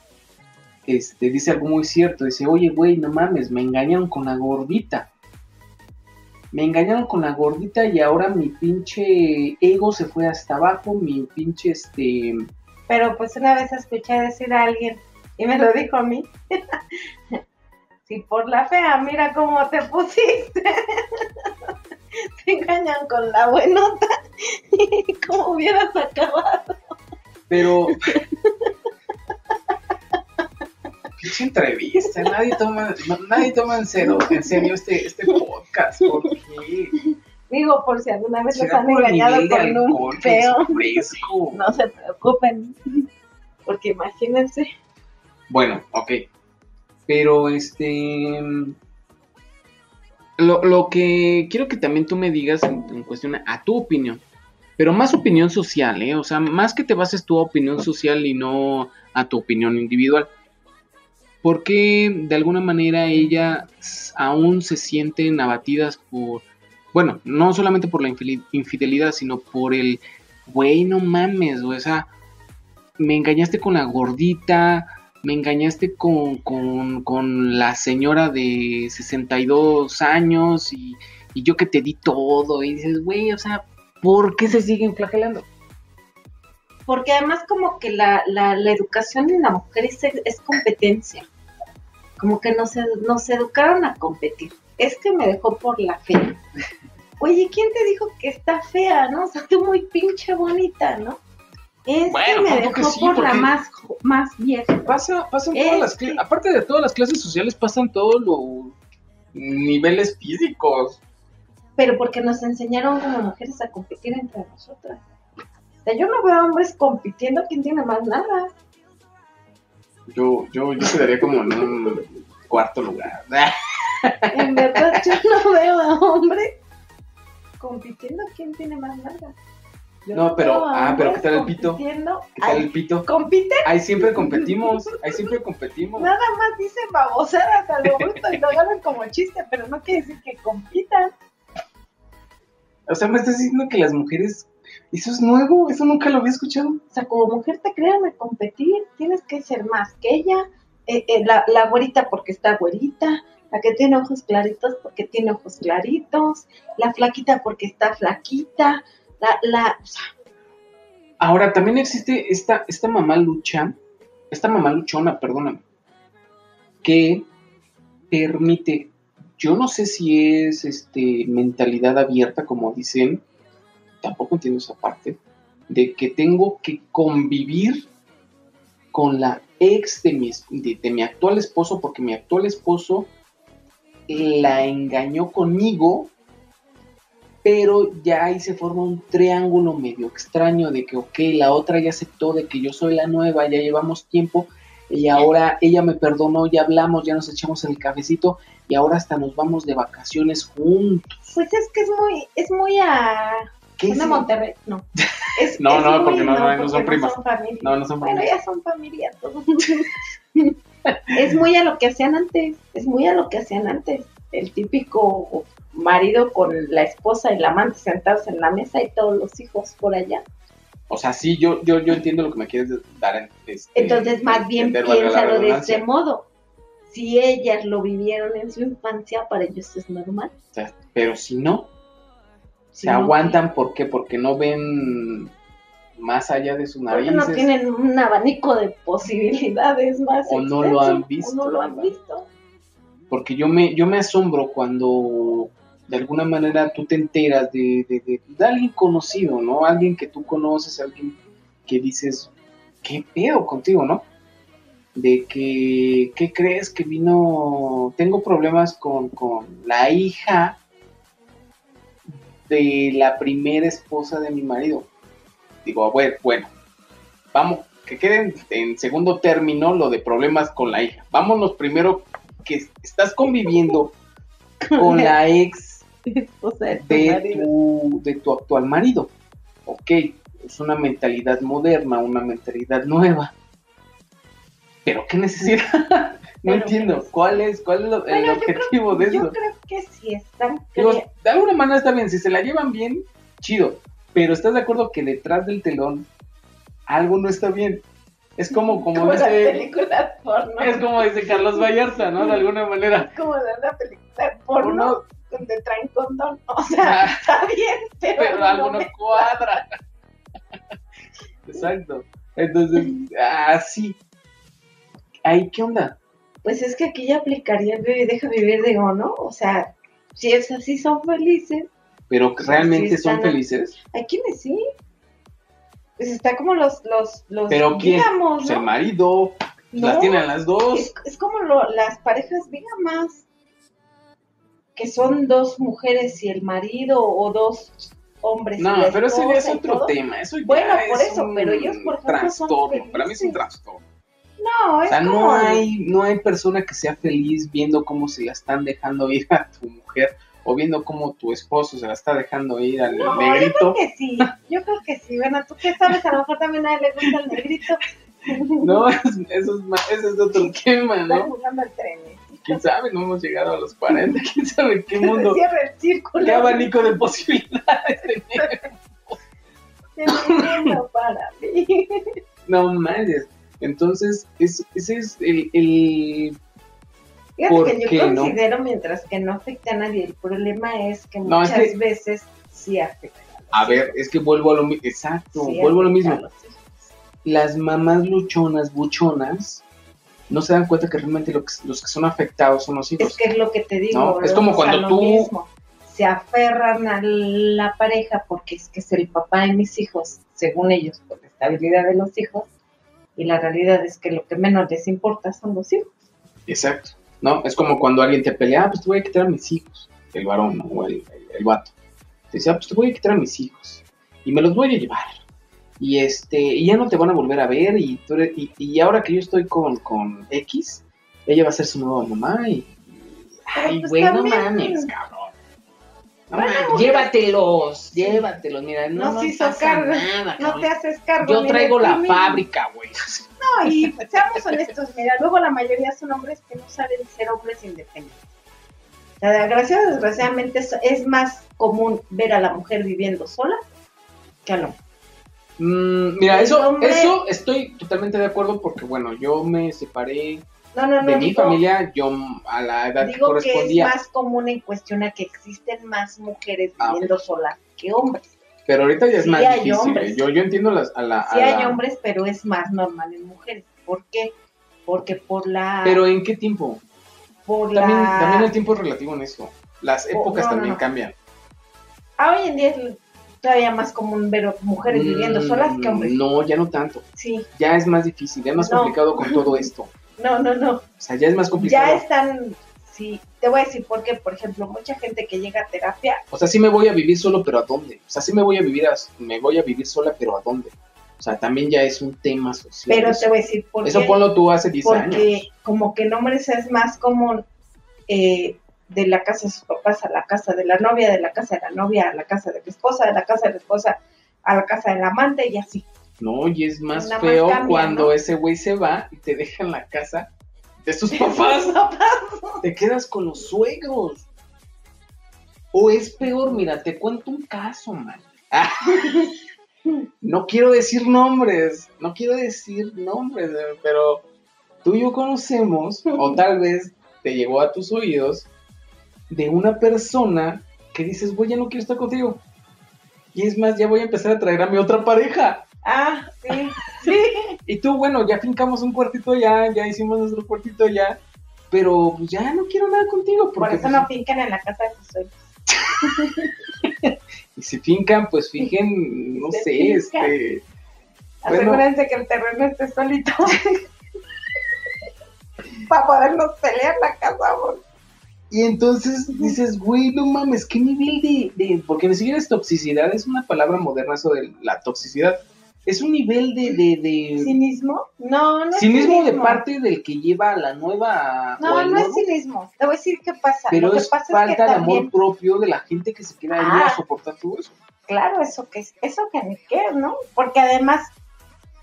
este, dice algo muy cierto, dice, oye, güey, no mames, me engañaron con la gordita. Me engañaron con la gordita y ahora mi pinche ego se fue hasta abajo, mi pinche este... pero pues una vez escuché decir a alguien, y me lo dijo a mí, si por la fea, mira cómo te pusiste. Te engañan con la buenota y cómo hubieras acabado. Pero... pinche entrevista, nadie toma, no- nadie toma en serio, en serio este, este podcast, ¿por qué? Digo, por si alguna vez los ¿Será han engañado con un alcohol feo. No se preocupen, porque imagínense. Bueno, ok. Pero este. Lo, lo que quiero que también tú me digas en, en cuestión a tu opinión. Pero más opinión social, ¿eh? O sea, más que te bases tu opinión social y no a tu opinión individual. Porque de alguna manera ellas aún se sienten abatidas por. Bueno, no solamente por la infidelidad, sino por el. Güey, no mames, o sea. Me engañaste con la gordita, me engañaste con, con, con la señora de 62 años y, y yo que te di todo. Y dices, güey, o sea, ¿por qué se siguen flagelando? Porque además como que la, la, la educación en la mujer es, es competencia. Como que nos, nos educaron a competir. Es que me dejó por la fe. Oye, ¿quién te dijo que está fea, no? O sea, tú muy pinche bonita, ¿no? Es Bueno, que me que dejó sí, por la más, más vieja. Pasa, pasan Es todas las que- aparte de todas las clases sociales, pasan todos los niveles físicos. Pero porque nos enseñaron como mujeres a competir entre nosotras. Sea, yo no veo hombres compitiendo quién tiene más nada. Yo, yo, yo quedaría como en un cuarto lugar. En verdad, yo no veo a hombres compitiendo quién tiene más nada. Yo No, pero- ah, pero ¿qué tal el pito? compitiendo. ¿Qué tal Ay, el pito? compiten, Ahí siempre competimos, ahí siempre competimos. nada más dicen babosadas a lo bruto y lo agarran como chiste, pero no quiere decir que compitan. O sea, me estás diciendo que las mujeres, eso es nuevo, eso nunca lo había escuchado. O sea, como mujer te crean de competir, tienes que ser más que ella. Eh, eh, la, la güerita porque está güerita, la que tiene ojos claritos porque tiene ojos claritos, la flaquita porque está flaquita, la, la, o sea, Ahora, también existe esta, esta mamá lucha, esta mamá luchona, perdóname, que permite, yo no sé si es este mentalidad abierta, como dicen, tampoco entiendo esa parte, de que tengo que convivir con la ex de mi, de mi actual esposo, porque mi actual esposo la engañó conmigo pero ya ahí se forma un triángulo medio extraño de que, ok, la otra ya aceptó de que yo soy la nueva, ya llevamos tiempo, y ahora ella me perdonó, ya hablamos, ya nos echamos el cafecito, y ahora hasta nos vamos de vacaciones juntos. pues es que es muy, es muy a... ¿Qué ¿Una es? Monterrey? No. Es- No, es no, porque no, no, no porque son primas. No, no son Bueno, familia. ya son familia todos. es muy a lo que hacían antes, es muy a lo que hacían antes. El típico marido con la esposa y la amante sentados en la mesa y todos los hijos por allá. O sea, sí, yo, yo, yo entiendo lo que me quieres dar. Este, Entonces, más bien piénsalo de este modo. Si ellas lo vivieron en su infancia, para ellos es normal. O sea, pero si no, se aguantan, ¿por qué? Porque no ven más allá de Porque narices. no tienen un abanico de posibilidades más O no lo han o visto, no lo han ¿verdad? visto. porque yo me, yo me asombro cuando de alguna manera tú te enteras de, de, de- de alguien conocido, ¿no? Alguien que tú conoces, alguien que dices, ¿qué pedo contigo, no? De que, ¿qué crees que vino? Tengo problemas con, con la hija de la primera esposa de mi marido. Digo, bueno, bueno, vamos, que quede en, segundo término lo de problemas con la hija. Vámonos primero que estás conviviendo con la ex de tu, de tu actual marido. Ok, es una mentalidad moderna, una mentalidad nueva. Pero qué necesidad. no entiendo. pues, ¿Cuál es, cuál es lo- el Bueno, yo objetivo de Yo eso? creo que si están Digo, de alguna manera está bien, si se la llevan bien, chido. Pero estás de acuerdo que detrás del telón algo no está bien. Es como, como, como dice, películas porno. es como dice Carlos Vallarta, ¿no? De alguna manera. como de una película porno Uno- donde traen condón. O sea, Ah, está bien, pero, pero algo no cuadra. Exacto. Entonces, así. Ahí, ¿qué onda? Pues es que aquí ya aplicaría el y deja vivir, digo, ¿no? O sea, si es así, son felices. Pero que realmente son felices. Hay quienes sí. Pues está como los, los, los Pero ¿quién? digamos, Pues el ¿no? marido, las tienen las dos. Es, es como lo- las parejas bigamas, que son dos mujeres y el marido o dos hombres. y No, pero ese ya es otro tema. Eso ya Bueno, por es eso, pero ellos, por ejemplo, son trastorno. Para mí es un trastorno. No, O es sea, como... no hay, no hay persona que sea feliz viendo cómo se la están dejando ir a tu mujer o viendo cómo tu esposo se la está dejando ir al No, yo negrito. creo que sí, yo creo que sí. Bueno, ¿tú qué sabes? A lo mejor también a él le gusta el negrito. No, es- eso es, ese es otro tema, Están ¿no? jugando al tren. ¿Quién sabe? No hemos llegado a los 40. ¿Quién sabe qué mundo, Cierra el círculo. qué abanico de posibilidades tenemos? Para mí. No manches. Entonces, es- ese es el, el Fíjate ¿Por que yo qué no? considero, mientras que no afecte a nadie, el problema es que No, es muchas que- veces sí afecta. A ver, es que vuelvo a lo mismo. Exacto, Sí vuelvo a lo afecta mismo. Las mamás luchonas, buchonas, no se dan cuenta que realmente lo que- los que son afectados son los hijos. Es que es lo que te digo. No, es como a cuando tú- mismo. se aferran a la pareja porque es que es el papá de mis hijos, según ellos, por la estabilidad de los hijos, y la realidad es que lo que menos les importa son los hijos. Exacto. ¿No? Es como cuando alguien te pelea, ah, pues te voy a quitar a mis hijos, el varón ¿no? o el, el, el vato. Te dice, ah, pues te voy a quitar a mis hijos y me los voy a llevar. Y este, y ya no te van a volver a ver, y, tú eres- y, y ahora que yo estoy con, con X, ella va a ser su nueva mamá y. Ay, pues güey, no mames, cabrón. No Bueno, llévatelos, llévatelos, mira, no, No hizo pasa cargo, nada, No te haces cargo. Yo traigo la fábrica, güey. No, y seamos honestos, mira, luego la mayoría son hombres que no saben ser hombres independientes. O sea, desgraciado, desgraciadamente es, es más común ver a la mujer viviendo sola que al hombre. Mm, mira, eso, hombre- eso estoy totalmente de acuerdo porque, bueno, yo me separé No, no, no. de mi digo- familia, yo a la edad que Digo que es correspondía. más común en cuestión a que existen más mujeres Ah, viviendo solas que hombres. Pero ahorita ya es Sí más hay difícil. hombres. ¿eh? Yo, yo entiendo las, a la. a Sí hay la- hombres, pero es más normal en mujeres. ¿Por qué? Porque por la... Pero ¿en qué tiempo? por También, la... también el tiempo es relativo en eso. Las Oh, épocas no, también no. cambian. Ah, hoy en día es todavía más común ver mujeres viviendo Mm, solas que hombres. No, ya no tanto. Sí, Ya es más difícil, ya es más No. complicado con todo esto. No, no, no. O sea, ya es más complicado. Ya están, sí, te voy a decir por qué, por ejemplo, mucha gente que llega a terapia, O sea, sí me voy a vivir solo, pero ¿a dónde? O sea, sí me voy a vivir, a- me voy a vivir sola, pero ¿a dónde? O sea, también ya es un tema social. pero eso. te voy a decir por Eso ponlo tú hace 10 Porque años. como que en hombres es más común eh, de la casa de sus papás a la casa de la novia, de la casa de la novia a la casa de la esposa, de la casa de la esposa a la casa del amante y así. No, y es más Nada más feo cambia, cuando ¿no? ese güey se va y te deja en la casa de sus papás. te quedas con los suegros. O es peor, mira, te cuento un caso, man. no quiero decir nombres, no quiero decir nombres, pero tú y yo conocemos, o tal vez te llegó a tus oídos, de una persona que dices, güey, ya no quiero estar contigo. Y es más, ya voy a empezar a traer a mi otra pareja. Ah, sí, sí. Y tú, bueno, ya fincamos un cuartito ya, ya hicimos nuestro cuartito ya, pero pues, ya no quiero nada contigo. Por Porque, eso no fincan en la casa de sus suegros. Y si fincan, pues fijen, no sé, fincan. este... Bueno. Asegúrense que el terreno esté solito. Para podernos pelear la casa, amor. Y entonces dices, güey, no mames, ¿qué nivel de, de...? Porque ni siquiera es toxicidad, es una palabra moderna eso de la toxicidad. Es un nivel de... de, de ¿Cinismo? No, no es cinismo de parte del que lleva a la nueva... No, no es cinismo. Te voy a decir qué pasa. Pero Lo que es pasa falta es que de también, amor propio de la gente que se queda ahí Ah. a soportar todo eso. claro, eso que es, eso que ni qué, ¿no? Porque además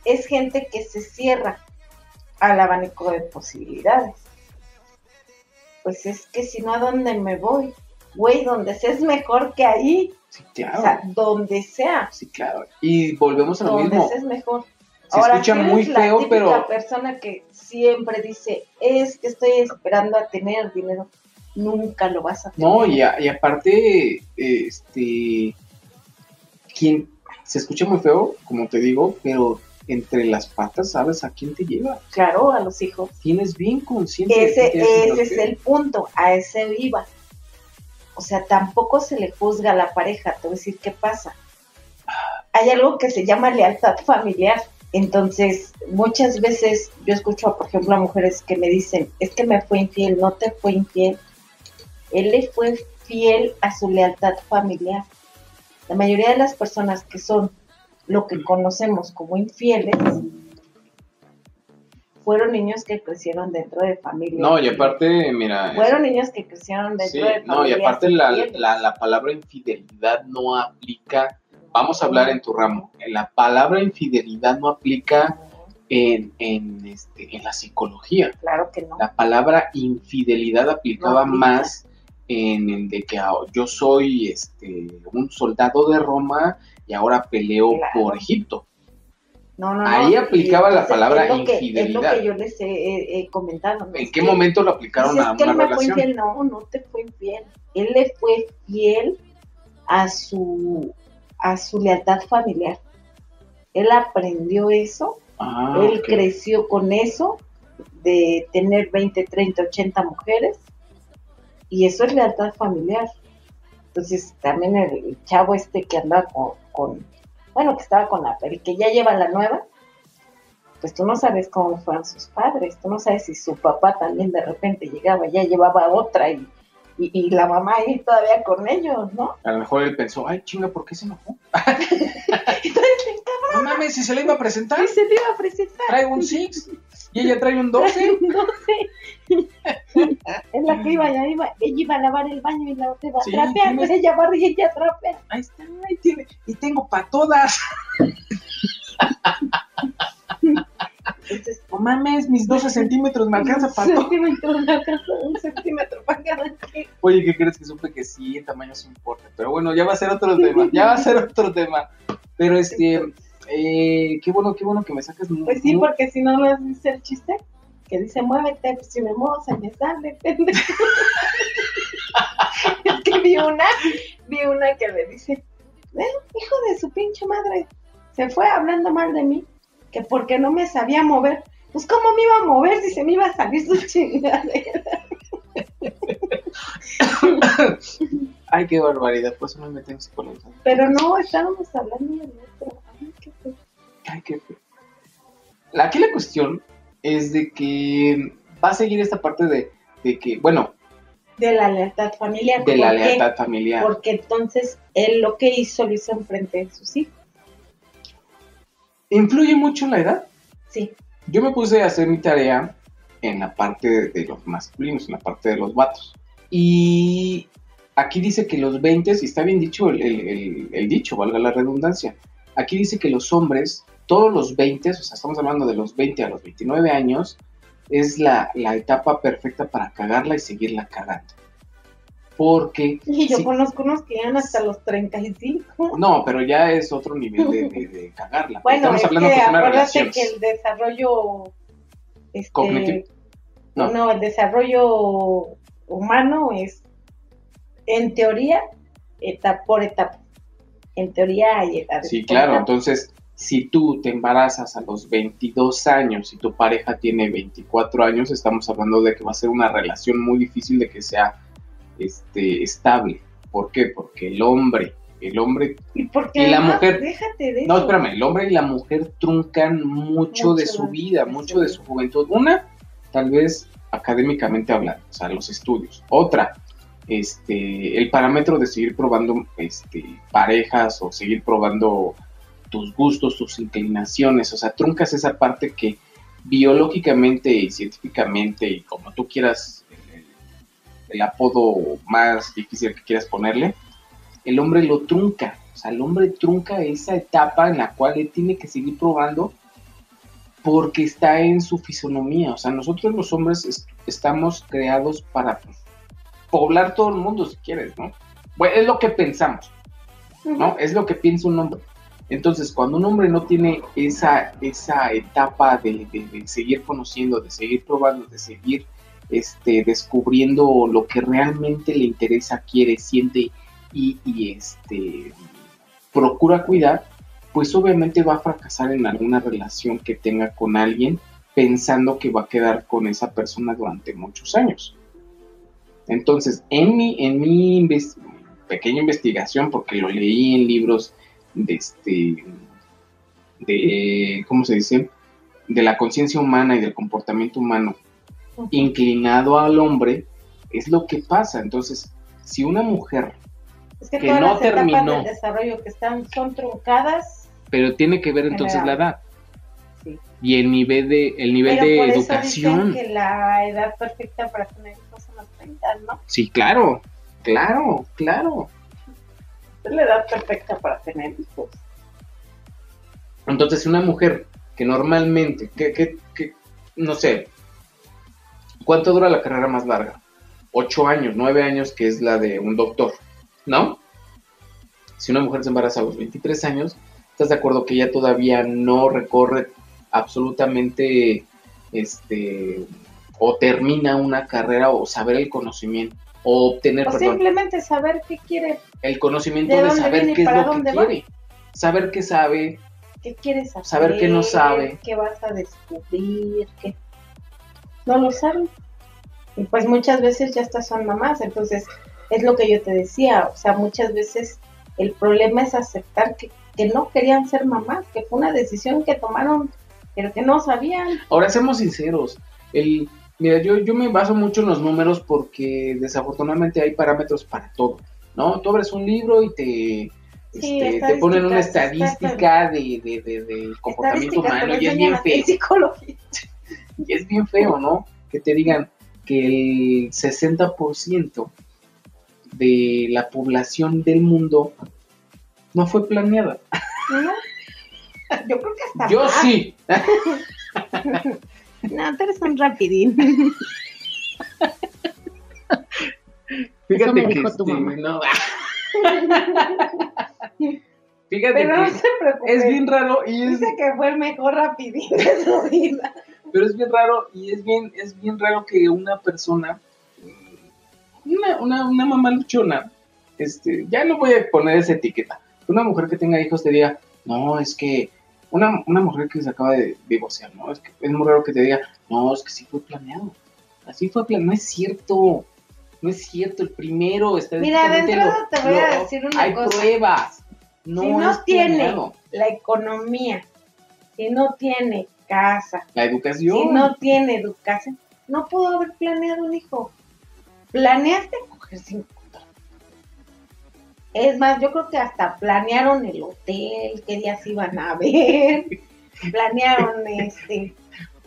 es gente que se cierra al abanico de posibilidades. Pues es que si no, ¿a dónde me voy? Güey, donde sea es mejor que ahí. Sí, O claro. sea, donde sea. Sí, claro. Y volvemos a lo donde mismo. sea es mejor. Se escucha muy la feo, pero persona que siempre dice, es que estoy esperando a tener dinero, nunca lo vas a tener. no, y, a- y aparte, este, quien se escucha muy feo, como te digo, pero entre las patas sabes a quién te lleva. Claro, a los hijos. Tienes bien consciente. Ese, ese es el punto, a ese iba. O sea, tampoco se le juzga a la pareja. Te voy a decir qué pasa. Hay algo que se llama lealtad familiar. Entonces, muchas veces yo escucho, por ejemplo, a mujeres que me dicen, es que me fue infiel, no te fue infiel. Él le fue fiel a su lealtad familiar. La mayoría de las personas que son lo que conocemos como infieles fueron niños que crecieron dentro de familias. No, y aparte, mira. Fueron niños que crecieron dentro Sí, de familias. no, y aparte la, la, la palabra infidelidad no aplica, vamos a hablar en tu ramo, la palabra infidelidad no aplica en, en, este, en la psicología. Claro que no. La palabra infidelidad aplicaba No aplica. más en el de que ah, yo soy este, un soldado de Roma y ahora peleo Claro. por Egipto. No, no, no. Ahí aplicaba la palabra es que- infidelidad. es lo que yo les he, he- he comentado. ¿En Es qué que momento lo aplicaron a que una él me fue relación? infiel. No, no te fue infiel. Él le fue fiel a su, a su lealtad familiar. Él aprendió eso, Ah, él creció con eso, de tener 20, 30, 80 mujeres, y eso es lealtad familiar. Entonces también el chavo este que con, con- bueno, que estaba con la que ya lleva la nueva, pues tú no sabes cómo fueron sus padres, tú no sabes si su papá también de repente llegaba, ya llevaba otra y, y, y la mamá ahí todavía con ellos, ¿no? A lo mejor él pensó, ay, chinga, ¿por qué se enojó? Entonces, No mames, si se le iba a presentar, ¿qué se te iba a presentar? trae un 6 y ella trae un 12. No sé. es la que iba, ya iba, ella iba a lavar el baño y la otra iba a Sí, trapear, tienes- pues ella barre y ella trapea. Ahí está, ahí tiene. Y tengo para todas. Entonces, No mames, mis 12 centímetros me alcanza para un todo. centímetro, me alcanza un centímetro para cada quien. Oye, ¿qué crees que supe que sí, el tamaño sí importa? Pero bueno, ya va a ser otro tema, ya va a ser otro tema. Pero este, eh, qué bueno, qué bueno que me sacas. Pues sí, porque si no lo dice el chiste, que dice muévete, pues si me muevo se me sale, pendejo. es que vi una, vi una que le dice, "Eh, hijo de su pinche madre, se fue hablando mal de mí, que porque no me sabía mover. Pues cómo me iba a mover si se me iba a salir su chingadera. Ay, qué barbaridad, por eso no me meto en psicología. Pero no, estábamos hablando del otro. Ay, qué feo. Aquí la cuestión es de que va a seguir esta parte de, de que, bueno, De la lealtad familiar. de la lealtad familiar. Porque entonces él lo que hizo lo hizo enfrente de sus hijos. ¿Influye mucho la edad? Sí. Yo me puse a hacer mi tarea en la parte de, de los masculinos, en la parte de los vatos. Y aquí dice que los 20, y está bien dicho el, el- el- el dicho, valga la redundancia, aquí dice que los hombres, todos los 20, o sea, estamos hablando de los 20 a los 29 años, es la, la etapa perfecta para cagarla y seguirla cagando. Porque... Y yo conozco unos que llegan hasta los 35. no, pero ya es otro nivel de, de- de cagarla. Bueno, Estamos es hablando que acuérdate que el desarrollo este, Cognitivo. No. no. el desarrollo humano es en teoría etapa por etapa. En teoría hay etapas. Sí, claro. Entonces, si tú te embarazas a los 22 años y tu pareja tiene 24 años, estamos hablando de que va a ser una relación muy difícil de que sea este, estable. ¿Por qué? Porque el hombre, el hombre, y porque y la además, mujer- déjate de no, espérame, el hombre y la mujer truncan mucho, de Mucho su de- vida, de mucho su de vida. su juventud. Una, tal vez académicamente hablando, o sea, los estudios. Otra, este, el parámetro de seguir probando este, parejas o seguir probando tus gustos, tus inclinaciones, o sea, truncas esa parte que biológicamente y científicamente y como tú quieras, el, el apodo más difícil que quieras ponerle, el hombre lo trunca, o sea, el hombre trunca esa etapa en la cual él tiene que seguir probando porque está en su fisonomía, o sea, nosotros los hombres es- estamos creados para pues, poblar todo el mundo si quieres, ¿no? Bueno, es lo que pensamos, ¿no? Es lo que piensa un hombre. Entonces, cuando un hombre no tiene esa, esa etapa de, de- de seguir conociendo, de seguir probando, de seguir este, descubriendo lo que realmente le interesa, quiere, siente y, este, procura cuidar, pues obviamente va a fracasar en alguna relación que tenga con alguien pensando que va a quedar con esa persona durante muchos años. Entonces, en mi, en mi pequeña investigación, porque lo leí en libros de este de cómo se dice de la conciencia humana y del comportamiento humano inclinado al hombre es lo que pasa entonces si una mujer Es que, que todas no las terminó. del desarrollo que están son truncadas. pero tiene que ver entonces la edad Sí. y el nivel de el nivel Pero de por eso educación dicen que la edad perfecta para tener hijos son los 30, ¿no? sí claro claro claro Es la edad perfecta para tener hijos. Entonces, una mujer que normalmente, que, que, no sé, ¿cuánto dura la carrera más larga? Ocho años, nueve años, que es la de un doctor, ¿no? Si una mujer se embaraza a los 23 años, ¿estás de acuerdo que ella todavía no recorre absolutamente, este, o termina una carrera o saber el conocimiento, o obtener, O perdón, simplemente saber qué quiere, el conocimiento ¿De saber qué es lo que va? quiere, saber qué sabe, qué quieres hacer. Saber qué no sabe. Qué vas a descubrir, qué... No lo saben. Y pues muchas veces ya estas son mamás, entonces es lo que yo te decía, o sea, muchas veces el problema es aceptar que, que no querían ser mamás, que fue una decisión que tomaron, pero que no sabían. Ahora, seamos sinceros. El, mira, yo, yo me baso mucho en los números porque desafortunadamente hay parámetros para todo, ¿no? Tú abres un libro y te, Sí, este, te ponen una estadística de, de, de- comportamiento humano y es bien feo. psicología. Y es bien feo, ¿no? Que te digan que el 60% de la población del mundo no fue planeada. ¿no? Yo creo que hasta Yo más. sí. No, tú eres un rapidín. Fíjate me que dijo tu este, mamá. no. Fíjate Pero no que se preocupe. es bien raro y es Dice que fue el mejor rapidín de su vida. pero es bien raro y es bien es bien raro que una persona una, una, una mamá luchona este ya no voy a poner esa etiqueta una mujer que tenga hijos te diga no es que una, una mujer que se acaba de divorciar no es que es muy raro que te diga no es que sí fue planeado así fue planeado no es cierto no es cierto el primero está Mira, de entrada te voy a decir una hay cosa. pruebas no, Si no tiene planeado. La economía, si no tiene casa, la educación si no tiene educación, no pudo haber planeado un hijo. Planeaste coger cinco. Es más, yo creo que hasta planearon el hotel, qué días iban a ver, planearon este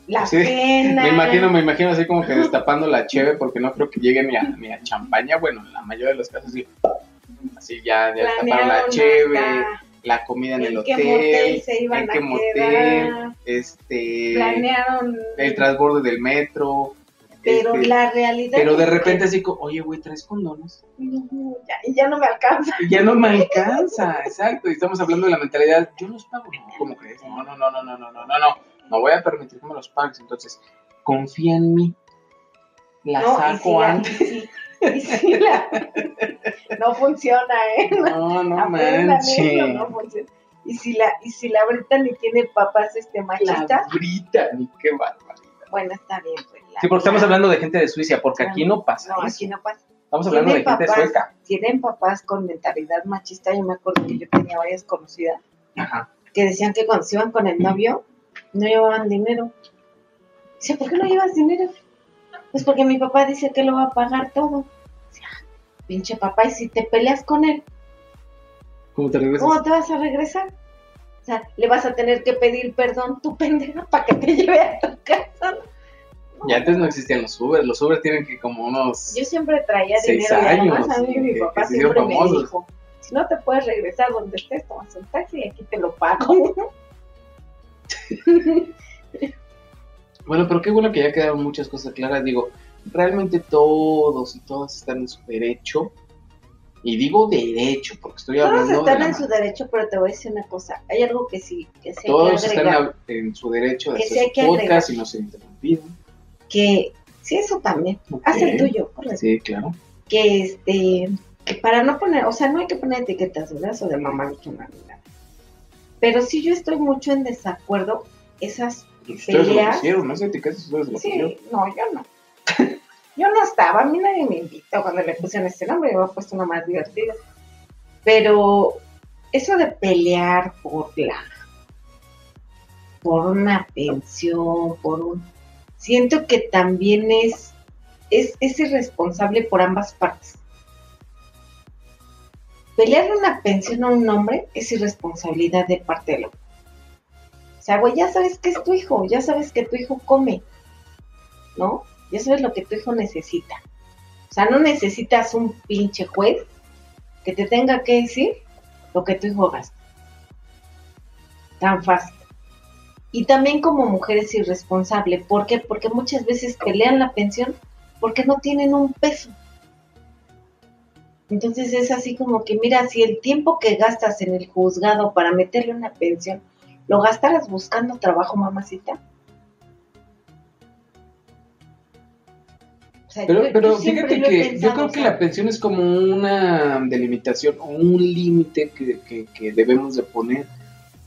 la Sí, cena. Me imagino, me imagino así como que destapando la cheve porque no creo que llegue ni a, ni a champaña. Bueno, en la mayoría de los casos sí. Así ya, ya destaparon la cheve, la comida en el hotel, motel se iban en a qué motel, quedar, este, planearon, el transborde del metro. Pero este, la realidad. Pero de repente así, oye, güey, tres condones? No, ya, no me alcanza. Ya no me alcanza, exacto. Y estamos hablando de la mentalidad, yo los pago. ¿Cómo crees? No, no, no, no, no, no, no, no. No voy a permitir que me los pagues. Entonces, confía en mí. La saco antes. Y si, la, no funciona, ¿eh? No, no manches. No funciona. Y si la, y si la Brittany tiene papás este machistas. La qué barbaridad. Bueno, está bien, pues. Sí, porque estamos hablando de gente de Suiza, porque aquí no pasa No, eso. aquí no pasa. Estamos hablando de gente papás. sueca. Tienen papás con mentalidad machista. Yo me acuerdo que yo tenía varias conocidas Ajá. que decían que cuando se iban con el novio no llevaban dinero. Dice, ¿por qué no llevas dinero? Pues porque mi papá dice que lo va a pagar todo. Dice, "Ah, pinche papá, y si te peleas con él, ¿Cómo te regresas? ¿cómo te vas a regresar? O sea, le vas a tener que pedir perdón tu pendeja para que te lleve a tu casa. Y antes no existían los Uber. Los Uber tienen que como unos... Yo siempre traía Seis dinero y además años, a mí mi que- papá que se siempre me dijo, si no te puedes regresar donde estés, tomas un taxi y aquí te lo pago. Bueno, pero qué bueno que ya quedaron muchas cosas claras. Digo, realmente todos y todas están en su derecho. Y digo derecho, porque estoy Todos hablando están de la en su derecho, pero te voy a decir una cosa. Hay algo que sí, que sí hay Todos que están agregar. a- en su derecho de Que sí hacer hay que agregar. podcast y no ser interrumpido. Que, sí, eso también. Haz el tuyo, correcto. Sí, claro. Que este, que para no poner, o sea, no hay que poner etiquetas, ¿verdad? O de mamá ni nada. Pero sí yo estoy mucho en desacuerdo esas ustedes lo Peleas. pusieron, no sé etiquetas, ustedes lo pusieron. Sí, no, yo no. Yo no estaba, a mí nadie me invitó cuando le pusieron este nombre, yo había puesto uno más divertido. Pero eso de pelear por la por una pensión, por un siento que también es es, es irresponsable por ambas partes. Pelearle una pensión a un hombre es irresponsabilidad de parte del hombre. O sea, güey, ya sabes que es tu hijo, ya sabes que tu hijo come, ¿no? Ya sabes lo que tu hijo necesita. O sea, no necesitas un pinche juez que te tenga que decir lo que tu hijo gasta. Tan fácil. Y también como mujer es irresponsable. ¿Por qué? Porque muchas veces pelean la pensión porque no tienen un peso. Entonces es así como que, mira, si el tiempo que gastas en el juzgado para meterle una pensión, lo gastaras buscando trabajo, mamacita. O sea, Pero, yo- pero yo fíjate que yo creo o que la pensión es como una delimitación o un límite que, que- que debemos de poner.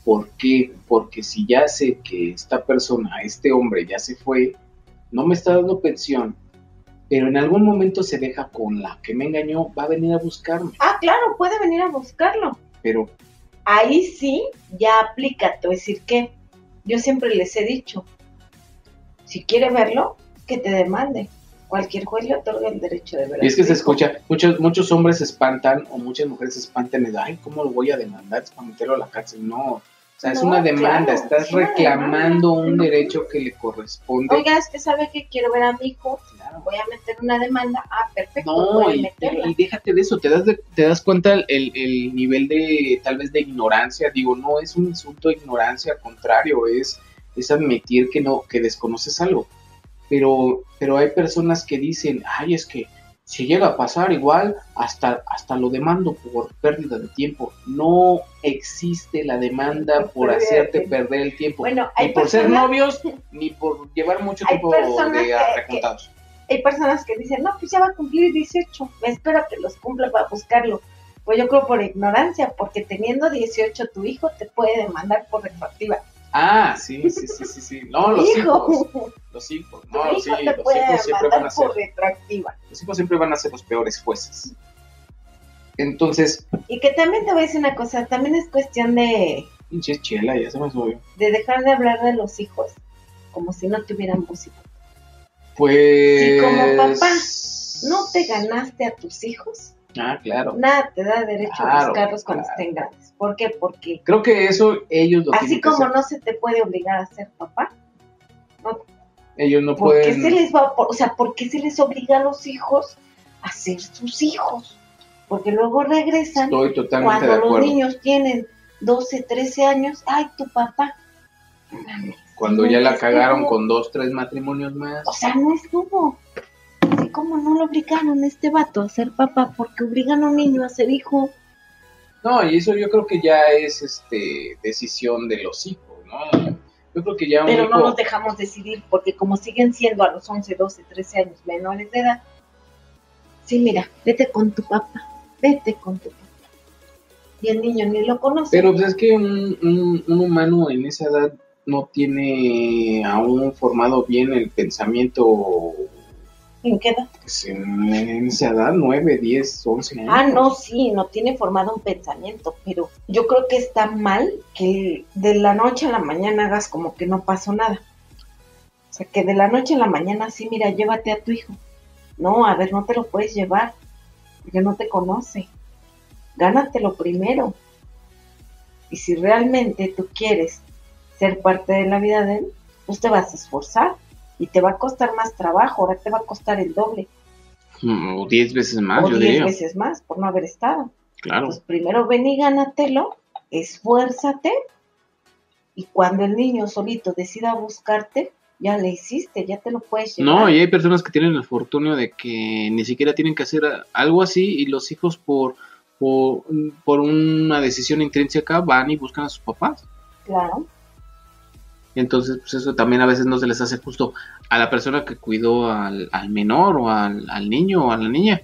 ¿Por qué? Porque si ya sé que esta persona, este hombre ya se fue, no me está dando pensión, pero en algún momento se deja con la que me engañó, va a venir a buscarme. Ah, claro, puede venir a buscarlo. Pero Ahí sí, ya aplica. Te voy a decir que yo siempre les he dicho, si quiere verlo, que te demande. Cualquier juez le otorga el derecho de ver. y es que se escucha, muchos, muchos hombres se espantan o muchas mujeres se espantan y de, ay, ¿cómo lo voy a demandar? Es para meterlo a la cárcel. No, sea, es una demanda, claro, estás reclamando demanda. un derecho que le corresponde. Oiga, es que sabe que quiero ver a mi hijo, Claro. voy a meter una demanda. Ah, perfecto, No, voy a meterla. y déjate de eso, te das, de- te das cuenta el, el- el nivel de, tal vez, de ignorancia. Digo, no es un insulto de ignorancia, al contrario, es, es admitir que no, que desconoces algo. Pero, pero hay personas que dicen, ay, es que si llega a pasar igual, hasta, hasta lo demando por pérdida de tiempo. No existe la demanda por hacerte perder el tiempo. Bueno, Ni por ser novios, ni por llevar mucho tiempo de reclutados. hay personas que dicen, no, pues ya va a cumplir 18, me espero que los cumpla para buscarlo. Pues yo creo por ignorancia, porque teniendo 18 tu hijo te puede demandar por retroactiva. Ah, sí, sí, sí, sí, sí. No, los hijo, hijos. Los hijos. No, hijo sí, los hijos siempre van a ser. Los hijos siempre van a ser los peores jueces. Entonces, Y que también te voy a decir una cosa, también es cuestión de, pinche chela, ya se me subió. de dejar de hablar de los hijos como si no tuvieran música. Pues. Si como papá no te ganaste a tus hijos, Ah, claro. nada te da derecho a buscarlos cuando claro. estén grandes. ¿Por qué? Porque Creo que eso ellos lo así como no se te puede obligar a ser papá, Ellos no ¿por qué pueden. se les va, por- o sea, por qué se les obliga a los hijos a ser sus hijos? Porque luego regresan Estoy totalmente cuando de los niños tienen 12, 13 años, ay, tu papá. Cuando no ya la estuvo. cagaron con dos, tres matrimonios más. O sea, no estuvo. Como no lo obligaron a este vato a ser papá, porque obligan a un niño a ser hijo. No, y eso yo creo que ya es este decisión de los hijos, ¿no? Yo creo que ya Pero no nos dejamos decidir, porque como siguen siendo a los 11, 12, 13 años menores de edad, sí, mira, vete con tu papá, vete con tu papá. Y el niño ni lo conoce. Pero pues es que un, un- un humano en esa edad no tiene aún formado bien el pensamiento ¿En qué edad? pues, en, en esa edad, 9, 10, 11 años. Ah, no, sí, no tiene formado un pensamiento, pero yo creo que está mal que de la noche a la mañana hagas como que no pasó nada. O sea, que de la noche a la mañana sí, mira, llévate a tu hijo. No, a ver, no te lo puedes llevar, porque no te conoce. Gánatelo primero. Y si realmente tú quieres ser parte de la vida de él, pues te vas a esforzar y te va a costar más trabajo, ahora te va a costar el doble Mm, O 10 veces más, o yo diez diría. veces más por no haber estado. Claro. Pues primero ven y gánatelo, esfuérzate, y cuando el niño solito decida buscarte, ya le hiciste, ya te lo puedes llevar. No, y hay personas que tienen el fortunio de que ni siquiera tienen que hacer algo así y los hijos por, por, por una decisión intrínseca van y buscan a sus papás. Claro, Entonces, pues eso también a veces no se les hace justo a la persona que cuidó al, menor o al, niño o a la niña.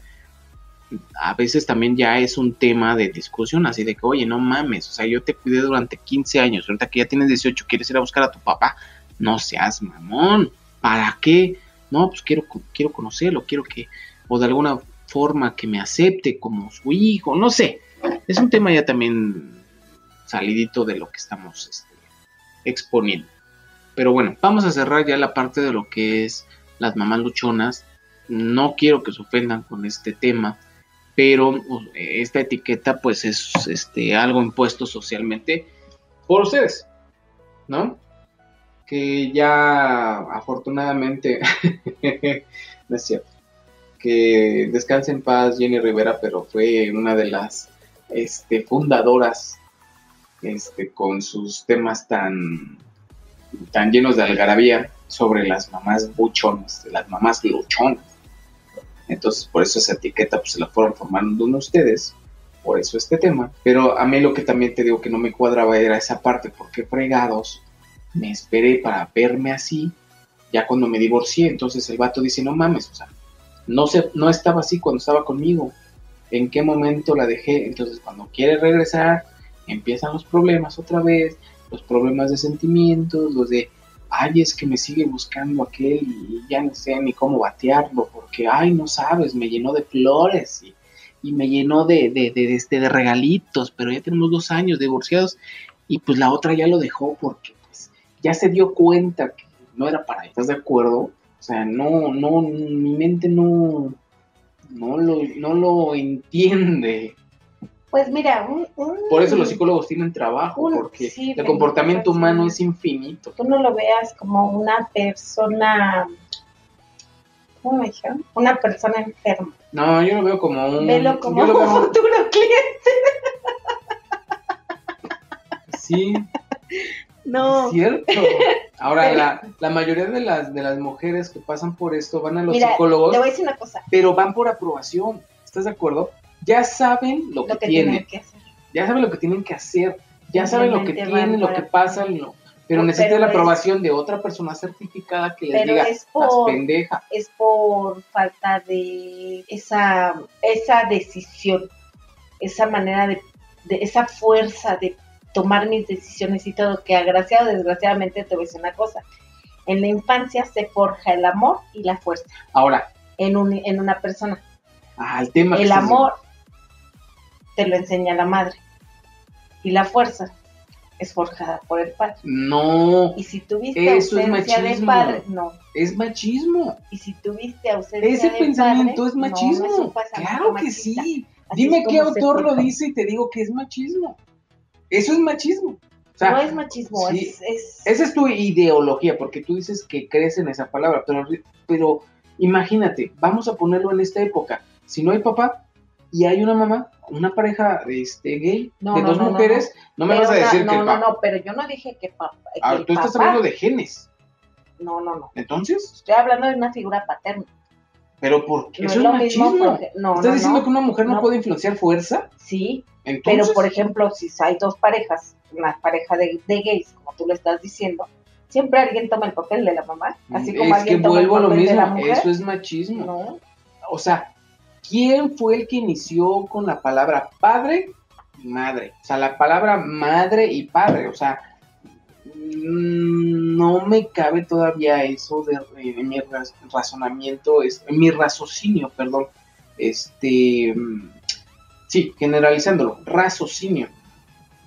A veces también ya es un tema de discusión, así de que, oye, no mames, o sea, yo te cuidé durante 15 años, ahorita que ya tienes 18, quieres ir a buscar a tu papá, no seas mamón, ¿para qué? No, pues quiero, quiero conocerlo, quiero que, o de alguna forma que me acepte como su hijo, no sé. Es un tema ya también salidito de lo que estamos este, exponiendo. Pero bueno, vamos a cerrar ya la parte de lo que es las mamás luchonas. No quiero que se ofendan con este tema, pero uh, esta etiqueta pues es este algo impuesto socialmente por ustedes, ¿no? Que ya afortunadamente no es cierto. Que descanse en paz Jenny Rivera, pero fue una de las este, fundadoras este, con sus temas tan tan llenos de algarabía sobre las mamás buchonas, las mamás luchonas. Entonces, por eso esa etiqueta pues, se la fueron formando ustedes, por eso este tema. Pero a mí lo que también te digo que no me cuadraba era esa parte, porque fregados me esperé para verme así, ya cuando me divorcié, entonces el vato dice, no mames, o sea, no, se, no estaba así cuando estaba conmigo, ¿en qué momento la dejé? Entonces cuando quiere regresar, empiezan los problemas otra vez, los problemas de sentimientos, los de, ay, es que me sigue buscando aquel y ya no sé ni cómo batearlo, porque ay, no sabes, me llenó de flores y, y me llenó de, de, de, este, de regalitos, pero ya tenemos dos años divorciados y pues la otra ya lo dejó porque pues, ya se dio cuenta que no era para ella. ¿Estás de acuerdo? O sea, no, no, mi mente no, no lo, no lo entiende. Pues mira, un, un- Por eso los psicólogos tienen trabajo, Un- porque sí, el comportamiento humano es infinito. tú no lo veas como una persona, ¿cómo me dijeron? Una persona enferma. No, yo lo veo como un... Velo como un futuro cliente. sí, No. es cierto. Ahora, la, la mayoría de las, de las mujeres que pasan por esto van a los Mira, psicólogos, te voy a decir una cosa. pero van por aprobación. ¿Estás de acuerdo? Ya saben lo que, Lo que tienen, tienen que hacer. ya saben lo que tienen que hacer, ya saben lo que tienen, lo que pasa, lo- pero No, necesitan pero la es- aprobación de otra persona certificada que les diga, es por, pendeja. es por falta de esa, esa decisión, esa manera de, de esa fuerza de tomar mis decisiones y todo, que agraciado desgraciadamente te voy a decir una cosa. En la infancia se forja el amor y la fuerza Ahora, en, un, en una persona. ah, el tema El amor te lo enseña la madre y la fuerza es forjada por el padre. No, Y si tuviste Eso es ausencia de machismo. padre, no. es machismo. Y si tuviste ausencia Ese de pensamiento padre, es no, no machismo. es claro que machista. sí. Así Dime es qué autor lo dice y te digo que es machismo. Eso es machismo. O sea, no es machismo, sí, es, es- esa es tu ideología, porque tú dices que crees en esa palabra, pero, pero imagínate, vamos a ponerlo en esta época. Si no hay papá y hay una mamá, una pareja este, gay No, de no, dos no, mujeres, no, me pero vas a decir que no, el no, papá. no, pero yo no dije que papá. que Ah, el tú estás papá- hablando de genes. No, no, no. Entonces, Estoy hablando de una figura paterna. pero ¿por qué? No Eso es machismo. porque- no, ¿Estás no, diciendo que una mujer no, puede influenciar fuerza? Sí, Entonces, pero por ejemplo, si hay dos parejas, una pareja de, de gays, como tú lo estás diciendo, siempre alguien toma el papel de la mamá, así como es que el vuelvo a lo papel de la mismo, mujer. eso es machismo. No, O sea, ¿quién fue el que inició con la palabra padre y madre? O sea, la palabra madre y padre, o sea, mm, no me cabe todavía eso de, mi raz- razonamiento, es, mi raciocinio, perdón, este, mm, sí, generalizándolo, raciocinio.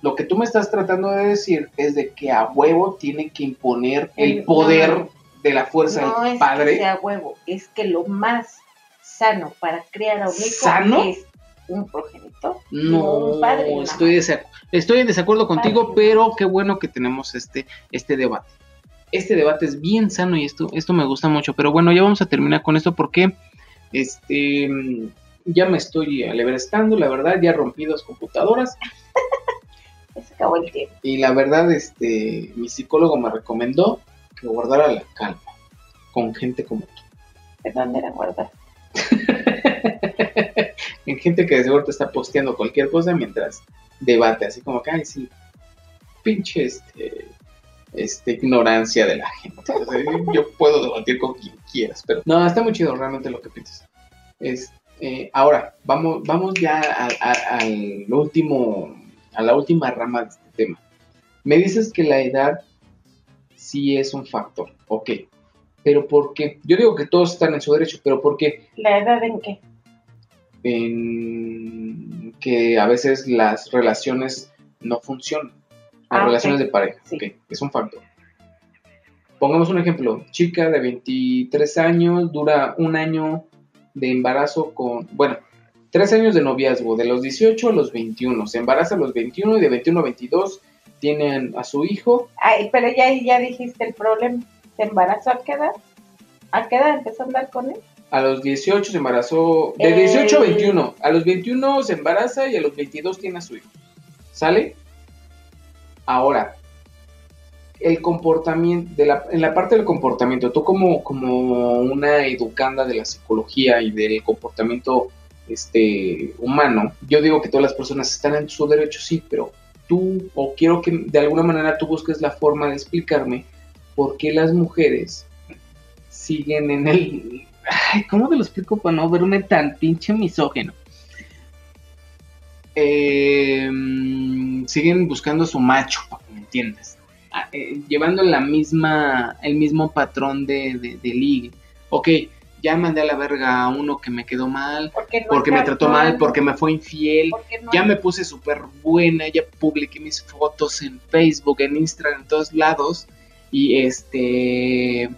Lo que tú me estás tratando de decir es de que a huevo tiene que imponer el poder no, no. de la fuerza no del es padre. que sea huevo, es que lo más sano para criar a un hijo ¿Sano? es un progenitor. No, un padre estoy, estoy en desacuerdo contigo, Padre. pero qué bueno que tenemos este, este debate. Este debate es bien sano y esto, esto me gusta mucho. Pero bueno, ya vamos a terminar con esto porque este, ya me estoy alebrestando, la verdad, ya rompí dos computadoras se acabó el tiempo. y la verdad, este, mi psicólogo me recomendó que guardara la calma con gente como tú. ¿De dónde la? en gente que de seguro te está posteando cualquier cosa mientras debate, así como que, ay, sí, pinche este, este, ignorancia de la gente. Yo puedo debatir con quien quieras, pero no, está muy chido realmente lo que piensas. Es, eh, ahora, vamos, vamos ya al último, a la última rama de este tema. Me dices que la edad sí es un factor, ok. Pero ¿por qué? Yo digo que todos están en su derecho, pero ¿por qué? ¿La edad en qué? en que a veces las relaciones no funcionan. Las Ah, relaciones de pareja, Sí. ok, es un factor. Pongamos un ejemplo, chica de 23 años, dura un año de embarazo con, bueno, tres años de noviazgo, de los 18 a los 21, se embaraza a los 21 y de 21 a 22 tienen a su hijo, Ay, pero ya, ya dijiste el problema. ¿Se embarazó a qué edad? ¿A qué edad empezó a andar con él? a los 18 se embarazó, de El- 18 a 21, a los 21 se embaraza y a los 22 tiene a su hijo. ¿Sale? Ahora, el comportamiento, de la, en la parte del comportamiento, tú como, como una educanda de la psicología y del comportamiento este, humano, yo digo que todas las personas están en su derecho, sí, pero tú, o quiero que de alguna manera tú busques la forma de explicarme por qué las mujeres siguen en el... Ay, ¿cómo te lo explico para no verme tan pinche misógeno? Eh, siguen buscando a su macho, para que me entiendas. Ah, eh, llevando la misma, el mismo patrón de, de, de ligue. Ok, ya mandé a la verga a uno que me quedó mal, Porque, no porque me trató mal, porque me fue infiel. no- Ya me puse súper buena, ya publiqué mis fotos en Facebook, en Instagram, en todos lados. Y este.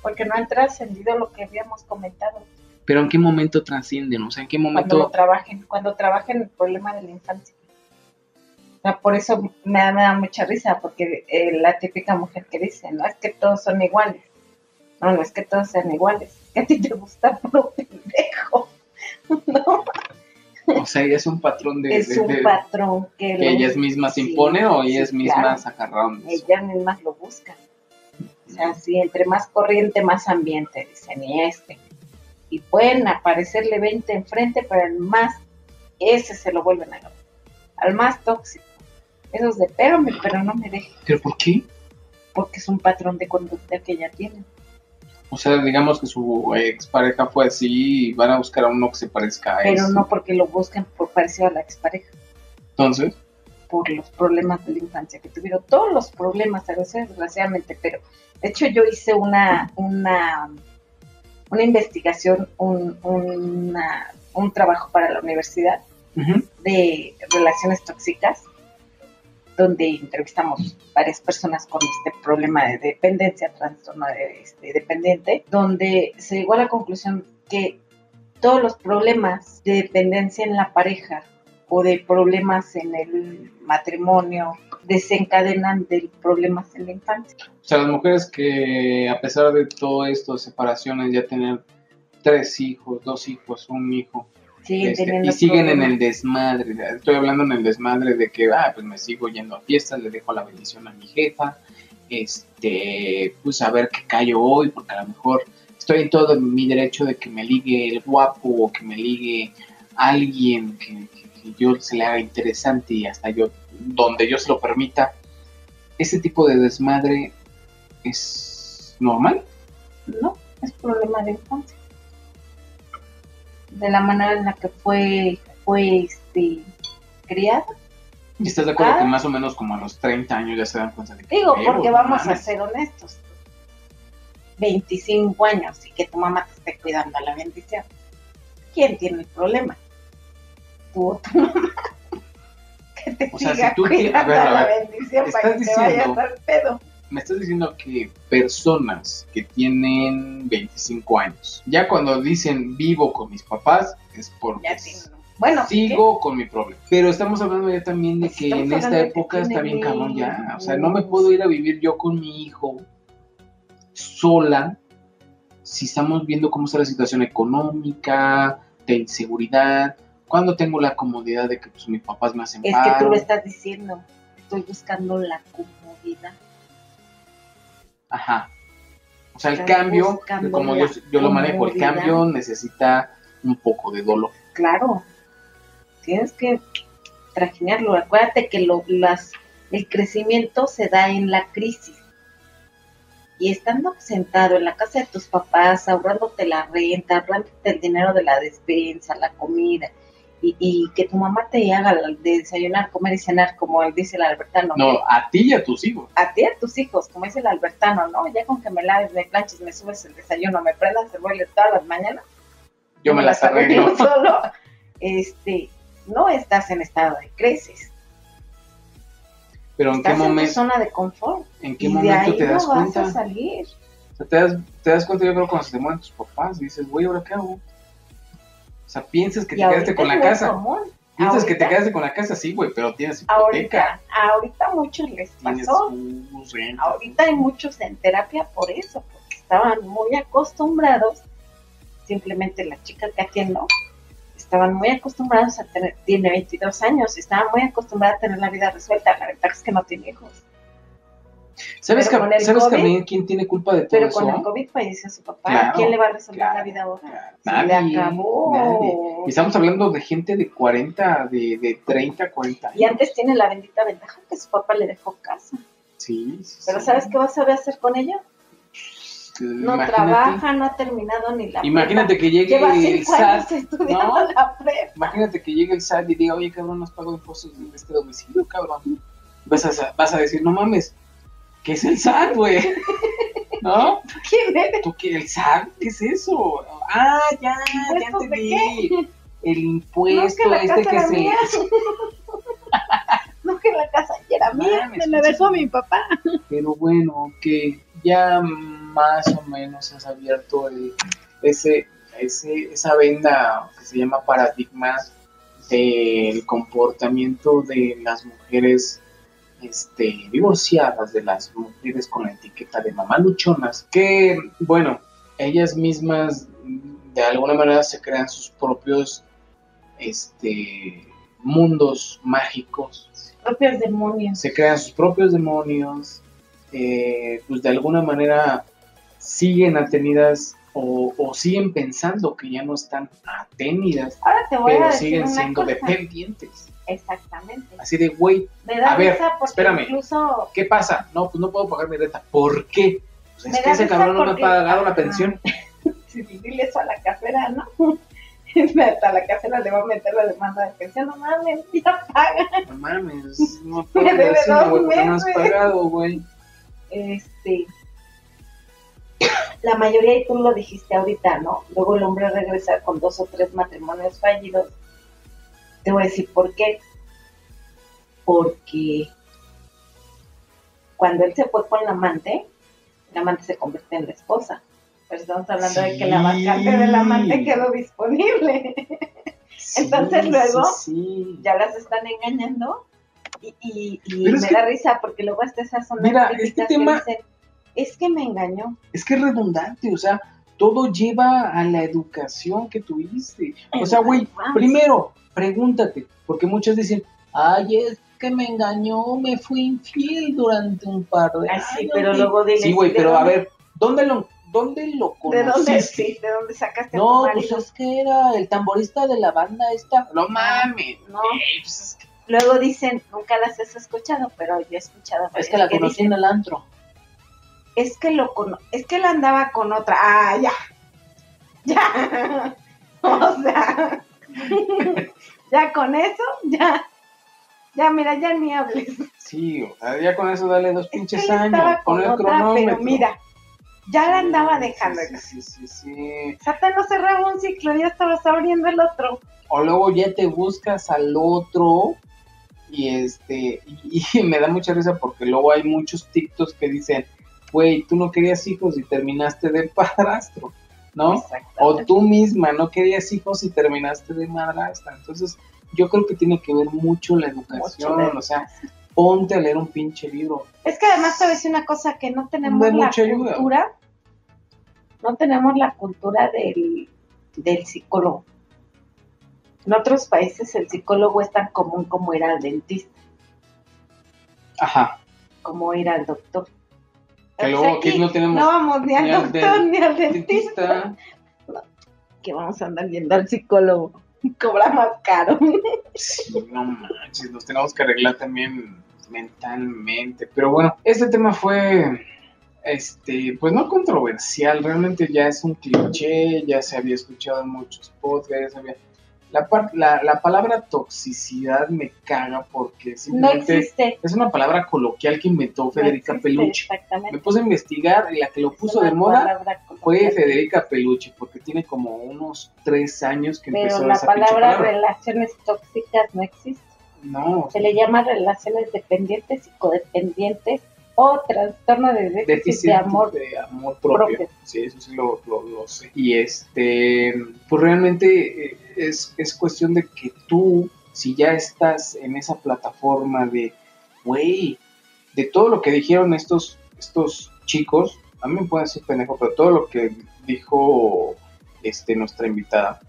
porque no han trascendido lo que habíamos comentado. Pero ¿en qué momento trascienden? O sea, ¿en qué Cuando momento? trabajen, cuando trabajen el problema de la infancia. O sea, por eso me da, me da mucha risa, porque eh, la típica mujer que dice, no es que todos son iguales. No, no es que todos sean iguales. Es que a ti te gusta puro pendejo. No, O sea, ella es un patrón de. es de- un de- patrón que, que ellas mismas Sí, imponen o sí, ellas claro. mismas agarraron. eso? ellas mismas lo buscan. O sea, sí, entre más corriente, más ambiente, dicen, y este. Y pueden aparecerle 20 enfrente, pero el más, ese se lo vuelven a agarrar. Al más tóxico. Esos de, pégame, pero no me dejes, ¿Pero por qué? porque es un patrón de conducta que ya tienen. O sea, digamos que su expareja fue así y van a buscar a uno que se parezca a Pero eso. no porque lo buscan por parecido a la expareja, Entonces, por los problemas de la infancia que tuvieron. Todos los problemas, a veces, desgraciadamente, pero de hecho yo hice una, una, una investigación, un, una- un trabajo para la universidad de relaciones tóxicas, donde entrevistamos varias personas con este problema de dependencia, trastorno de, este, dependiente, donde se llegó a la conclusión que todos los problemas de dependencia en la pareja o de problemas en el matrimonio desencadenan de problemas en la infancia. o sea, las mujeres que a pesar de todo esto, separaciones, ya tener tres hijos, dos hijos, un hijo, este, y siguen en el desmadre. Estoy hablando en el desmadre de que, ah, pues me sigo yendo a fiestas, le dejo la bendición a mi jefa, este, pues a ver qué callo hoy, porque a lo mejor estoy en todo mi derecho de que me ligue el guapo o que me ligue alguien que, que- yo se le haga interesante y hasta yo, donde yo se lo permita. Ese tipo de desmadre es normal. No, es problema de infancia. De la manera en la que fue, fue este, criada. ¿Y estás de acuerdo Ah. que más o menos como a los 30 años ya se dan cuenta de que... Digo, "Huevos, porque vamos a mames"? ser honestos. 25 años y que tu mamá te esté cuidando a la bendición. ¿Quién tiene el problema? Tú o tu mamá. Que te O sea, siga si tú ti- cuidando a ver, a la bendición para estás que te vayas diciendo- al pedo. Me estás diciendo que personas que tienen 25 años, ya cuando dicen vivo con mis papás, es porque Ya Bueno, sigo con mi problema. Pero estamos hablando ya también de Pues que en esta época está bien cabrón ya. O sea, no me puedo ir a vivir yo con mi hijo sola si estamos viendo cómo está la situación económica, de inseguridad, cuando tengo la comodidad de que pues, mis papás me hacen Es que tú lo estás diciendo. Estoy buscando la comodidad. Ajá. O sea, el cambio, como yo, yo lo manejo, el cambio necesita un poco de dolor. Claro. Tienes que trajinearlo. Acuérdate que lo, las, el crecimiento se da en la crisis. Y estando sentado en la casa de tus papás, ahorrándote la renta, ahorrándote el dinero de la despensa, la comida, y, y que tu mamá te haga de desayunar, comer y cenar, como dice el albertano. No, a ti y a tus hijos. a ti y a tus hijos, como dice el albertano, ¿no? Ya con que me laves, me planches, me subes el desayuno, me prendas el boiler todas las mañanas, Yo me las arreglo. solo, este, no estás en estado de crisis, Pero en qué estás en tu momento, zona de confort. en qué y de momento ahí te das no vas cuenta? a salir. O sea, te das, te das cuenta, yo creo, cuando se te mueren tus papás, y dices, güey, ¿ahora qué hago? O sea, piensas que Y te quedaste con la casa. común. Piensas que te quedaste con la casa, sí, güey, pero tienes hipoteca. Ahorita, ahorita muchos les pasó. Ahorita hay muchos en terapia por eso, porque estaban muy acostumbrados, simplemente la chica que atiendo, estaban muy acostumbrados a tener, tiene 22 años, estaban muy acostumbradas a tener la vida resuelta, la verdad es que no tiene hijos. ¿Sabes, pero que- ¿sabes COVID- también quién tiene culpa de todo Pero eso? con el COVID falleció su papá, Claro, ¿quién le va a resolver claro, la vida ahora? claro. Se Nadie, le acabó. nadie. Y estamos hablando de gente de 40, de, de 30, 40 años. Y antes tiene la bendita ventaja que su papá le dejó casa. Sí, sí, Pero sí. ¿sabes qué vas a ver hacer con ella? No Imagínate- trabaja, no ha terminado ni la Imagínate prepa. que llegue Lleva el SAT. ¿no? la prepa. Imagínate que llegue el SAT y diga, oye, cabrón, nos pago impuestos de este domicilio, cabrón. Vas a, vas a decir, no mames, ¿qué es el SAT, güey? ¿No? ¿Quién eres? ¿Tú qué? ¿El SAT? ¿Qué es eso? Ah, ya, ya ¿Impuestos te de vi. El No, impuesto que la este que se. mía. no, que la casa ya era mía, Mames, me la dejó mi papá. Pero bueno, que ya más o menos has abierto el- ese, ese, esa venda que se llama paradigma del comportamiento de las mujeres este, divorciadas, de las mujeres con la etiqueta de mamá luchonas, que, bueno, ellas mismas mm, de alguna manera se crean sus propios este, mundos mágicos Propios demonios. se crean sus propios demonios, eh, pues de alguna manera siguen atenidas o, o siguen pensando que ya no están atenidas, Ahora te voy a pero decir siguen siendo cosa. dependientes. Exactamente. Así de, güey, Me da A ver, risa porque espérame. incluso ¿qué pasa? No, pues no puedo pagar mi renta. ¿Por qué? Pues es que ese cabrón no me ha pagado la pensión. si dile eso a la casera, ¿no? Hasta la casera le va a meter la demanda de pensión, no mames, ya paga. No mames, no puedo Me debe decirlo, dos no has pagado, güey. Este, la mayoría, y tú lo dijiste ahorita, ¿no? Luego el hombre regresa con dos o tres matrimonios fallidos. Te voy a decir por qué. Porque cuando él se fue con la amante, la amante se convierte en la esposa. Pero estamos hablando de que la vacante del amante quedó disponible. Entonces, luego, sí, ya las están engañando y, y, me que- da risa porque luego hasta esas son Mira, este que tema- dicen, es que me engañó. es que es redundante, o sea, todo lleva a la educación que tuviste. O sea, güey, primero, pregúntate, porque muchos dicen, ay, es que me engañó, me fui infiel durante un par de Ay, sí, años". pero luego dile, Sí, güey, ¿de pero a ver, ¿dónde lo, dónde lo ¿De dónde, conociste? sí, ¿De dónde sacaste a No, tu pues es que era el tamborista de la banda esta. No mames. No. Ey, pues es que, Luego dicen, nunca las has escuchado, pero yo he escuchado. es que la varias conocí en el antro. Es que lo cono es que él andaba con otra. Ah, ya. Ya. O sea. ya con eso, ya. Ya, mira, ya ni hables. Sí, o sea, ya con eso dale dos Es que pinches años. con el cronómetro. pero mira, ya la andaba dejando. Sí, sí, sí, sí. O sea, te no cerraba un ciclo, ya estabas abriendo el otro. O luego ya te buscas al otro y este y, y me da mucha risa porque luego hay muchos TikToks que dicen, güey, tú no querías hijos y terminaste de padrastro, ¿no? O tú misma no querías hijos y terminaste de madrastra. Entonces, yo creo que tiene que ver mucho la educación, Mucho de- o sea, ponte a leer un pinche libro. Es que además te voy a decir una cosa, que no tenemos De la ayuda. cultura, no tenemos la cultura del, del psicólogo. En otros países el psicólogo es tan común como ir al dentista, Ajá. como ir al doctor. Que luego sea, aquí no tenemos no vamos ni al ni al doctor ni al dentista, que vamos a andar yendo al psicólogo. Cobra más caro. Sí, no manches, nos tenemos que arreglar también mentalmente. Pero bueno, este tema fue, este, pues no controversial, realmente ya es un cliché, ya se había escuchado en muchos podcasts, ya se había... La, par- la, la palabra toxicidad me caga porque No simplemente existe. es una palabra coloquial que inventó no Federica existe, Peluche. Me puse a investigar y la que lo puso de moda fue. Federica Peluche, porque tiene como unos tres años que empezó Pero la esa palabra palabra. relaciones tóxicas no existe. No, Se le llama relaciones dependientes y codependientes o trastorno de déficit, déficit de amor. de amor propio. propio. Sí, eso sí lo, lo- lo sé. Y este, pues realmente eh, es, es cuestión de que tú, si ya estás en esa plataforma de, güey, de todo lo que dijeron estos, estos chicos, a mí me pueden decir pendejo, pero todo lo que dijo este, nuestra invitada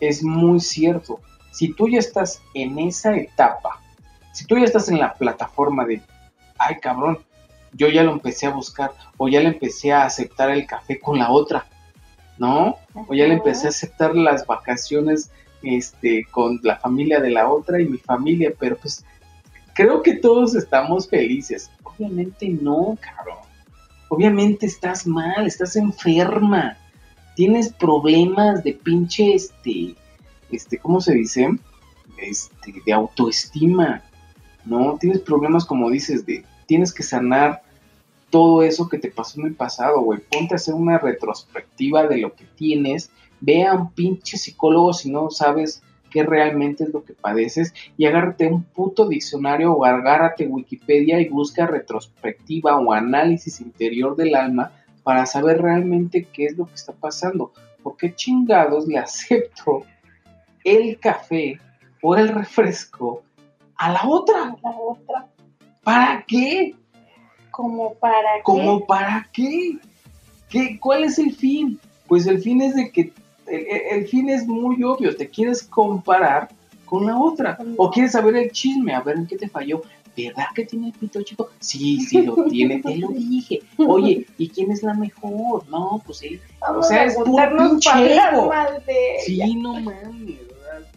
es muy cierto. Si tú ya estás en esa etapa, si tú ya estás en la plataforma de, ay cabrón, yo ya lo empecé a buscar, o ya le empecé a aceptar el café con la otra, ¿no? O ya le empecé a aceptar las vacaciones este, con la familia de la otra y mi familia, pero pues creo que todos estamos felices. Obviamente no, cabrón. Obviamente estás mal, estás enferma. Tienes problemas de pinche, este, este, ¿cómo se dice? Este, de autoestima, ¿no? Tienes problemas, como dices, de, tienes que sanar todo eso que te pasó en el pasado, güey. Ponte a hacer una retrospectiva de lo que tienes. Ve a un pinche psicólogo si no sabes qué realmente es lo que padeces y agárrate un puto diccionario o agárrate Wikipedia y busca retrospectiva o análisis interior del alma para saber realmente qué es lo que está pasando. ¿Por qué chingados le acepto el café o el refresco a la otra? La otra. ¿Para qué? Como para qué? ¿Cómo para qué? ¿Qué? ¿Cuál es el fin? Pues el fin es de que el, fin es muy obvio, te quieres comparar con la otra o quieres saber el chisme, a ver en qué te falló. ¿Verdad que tiene el pito chico? Sí, sí lo tiene, te lo dije. Oye, ¿y quién es la mejor? No, pues él. Vamos o sea, a es puro pinche mal de. Sí, no mames.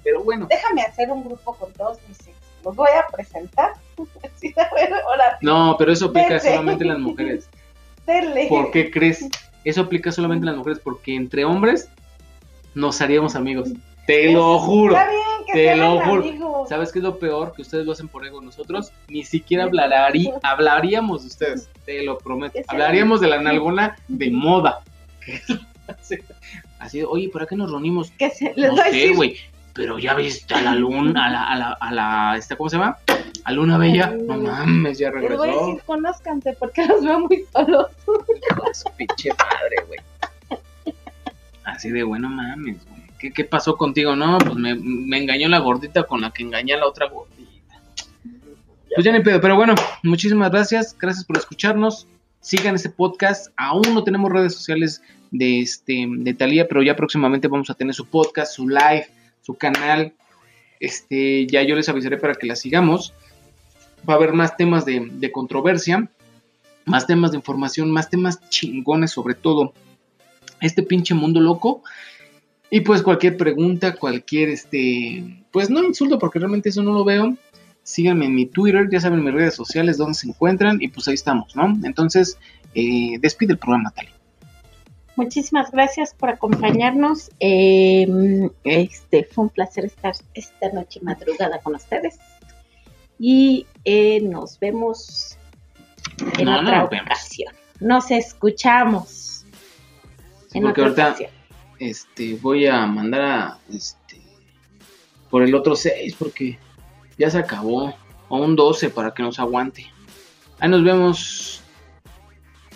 Pero bueno, Déjame hacer un grupo con todos mis. Los voy a presentar. Sí, a ver, ahora, no, pero eso aplica solamente en las mujeres. denle. ¿Por qué crees? Eso aplica solamente en las mujeres porque entre hombres nos haríamos amigos. Te lo juro. Está bien, que Te lo juro. amigos. ¿Sabes qué es lo peor? Que ustedes lo hacen por ego. Nosotros ni siquiera hablarí, hablaríamos de ustedes, te lo prometo. Hablaríamos de la nalgona de moda. Así, oye, ¿para qué nos reunimos? Que se, les No voy a sé, decir güey. Pero ya viste a la luna, a la, a la, a la, esta, ¿cómo se llama? A Luna Bella. No mames, ya Les voy a regresó. decir, conózcanse porque los veo muy solos. Hijo de su pinche madre, güey. Así de bueno, mames, güey. ¿Qué, qué pasó contigo? No, pues me, me engañó la gordita con la que engañé a la otra gordita. Pues ya ni pedo, pero bueno, muchísimas gracias. Gracias por escucharnos. Sigan este podcast. Aún no tenemos redes sociales de este de Talía, pero ya próximamente vamos a tener su podcast, su live, su canal. Este, ya yo les avisaré para que la sigamos. Va a haber más temas de, de controversia más temas de información, más temas chingones sobre todo este pinche mundo loco. Y pues cualquier pregunta, cualquier este, pues no insulto porque realmente eso no lo veo. Síganme en mi Twitter, ya saben mis redes sociales donde se encuentran y pues ahí estamos, ¿no? Entonces, eh, despide el programa, Tali. Muchísimas gracias por acompañarnos. Eh, este fue un placer estar esta noche madrugada con ustedes. Y eh, nos vemos en No, no otra vemos. ocasión. Nos escuchamos en Porque otra ahorita ocasión. este, voy a mandar a este por el otro 6 porque ya se acabó. O un 12 para que nos aguante. Ahí nos vemos.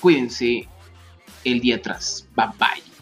Cuídense el día atrás. Bye bye.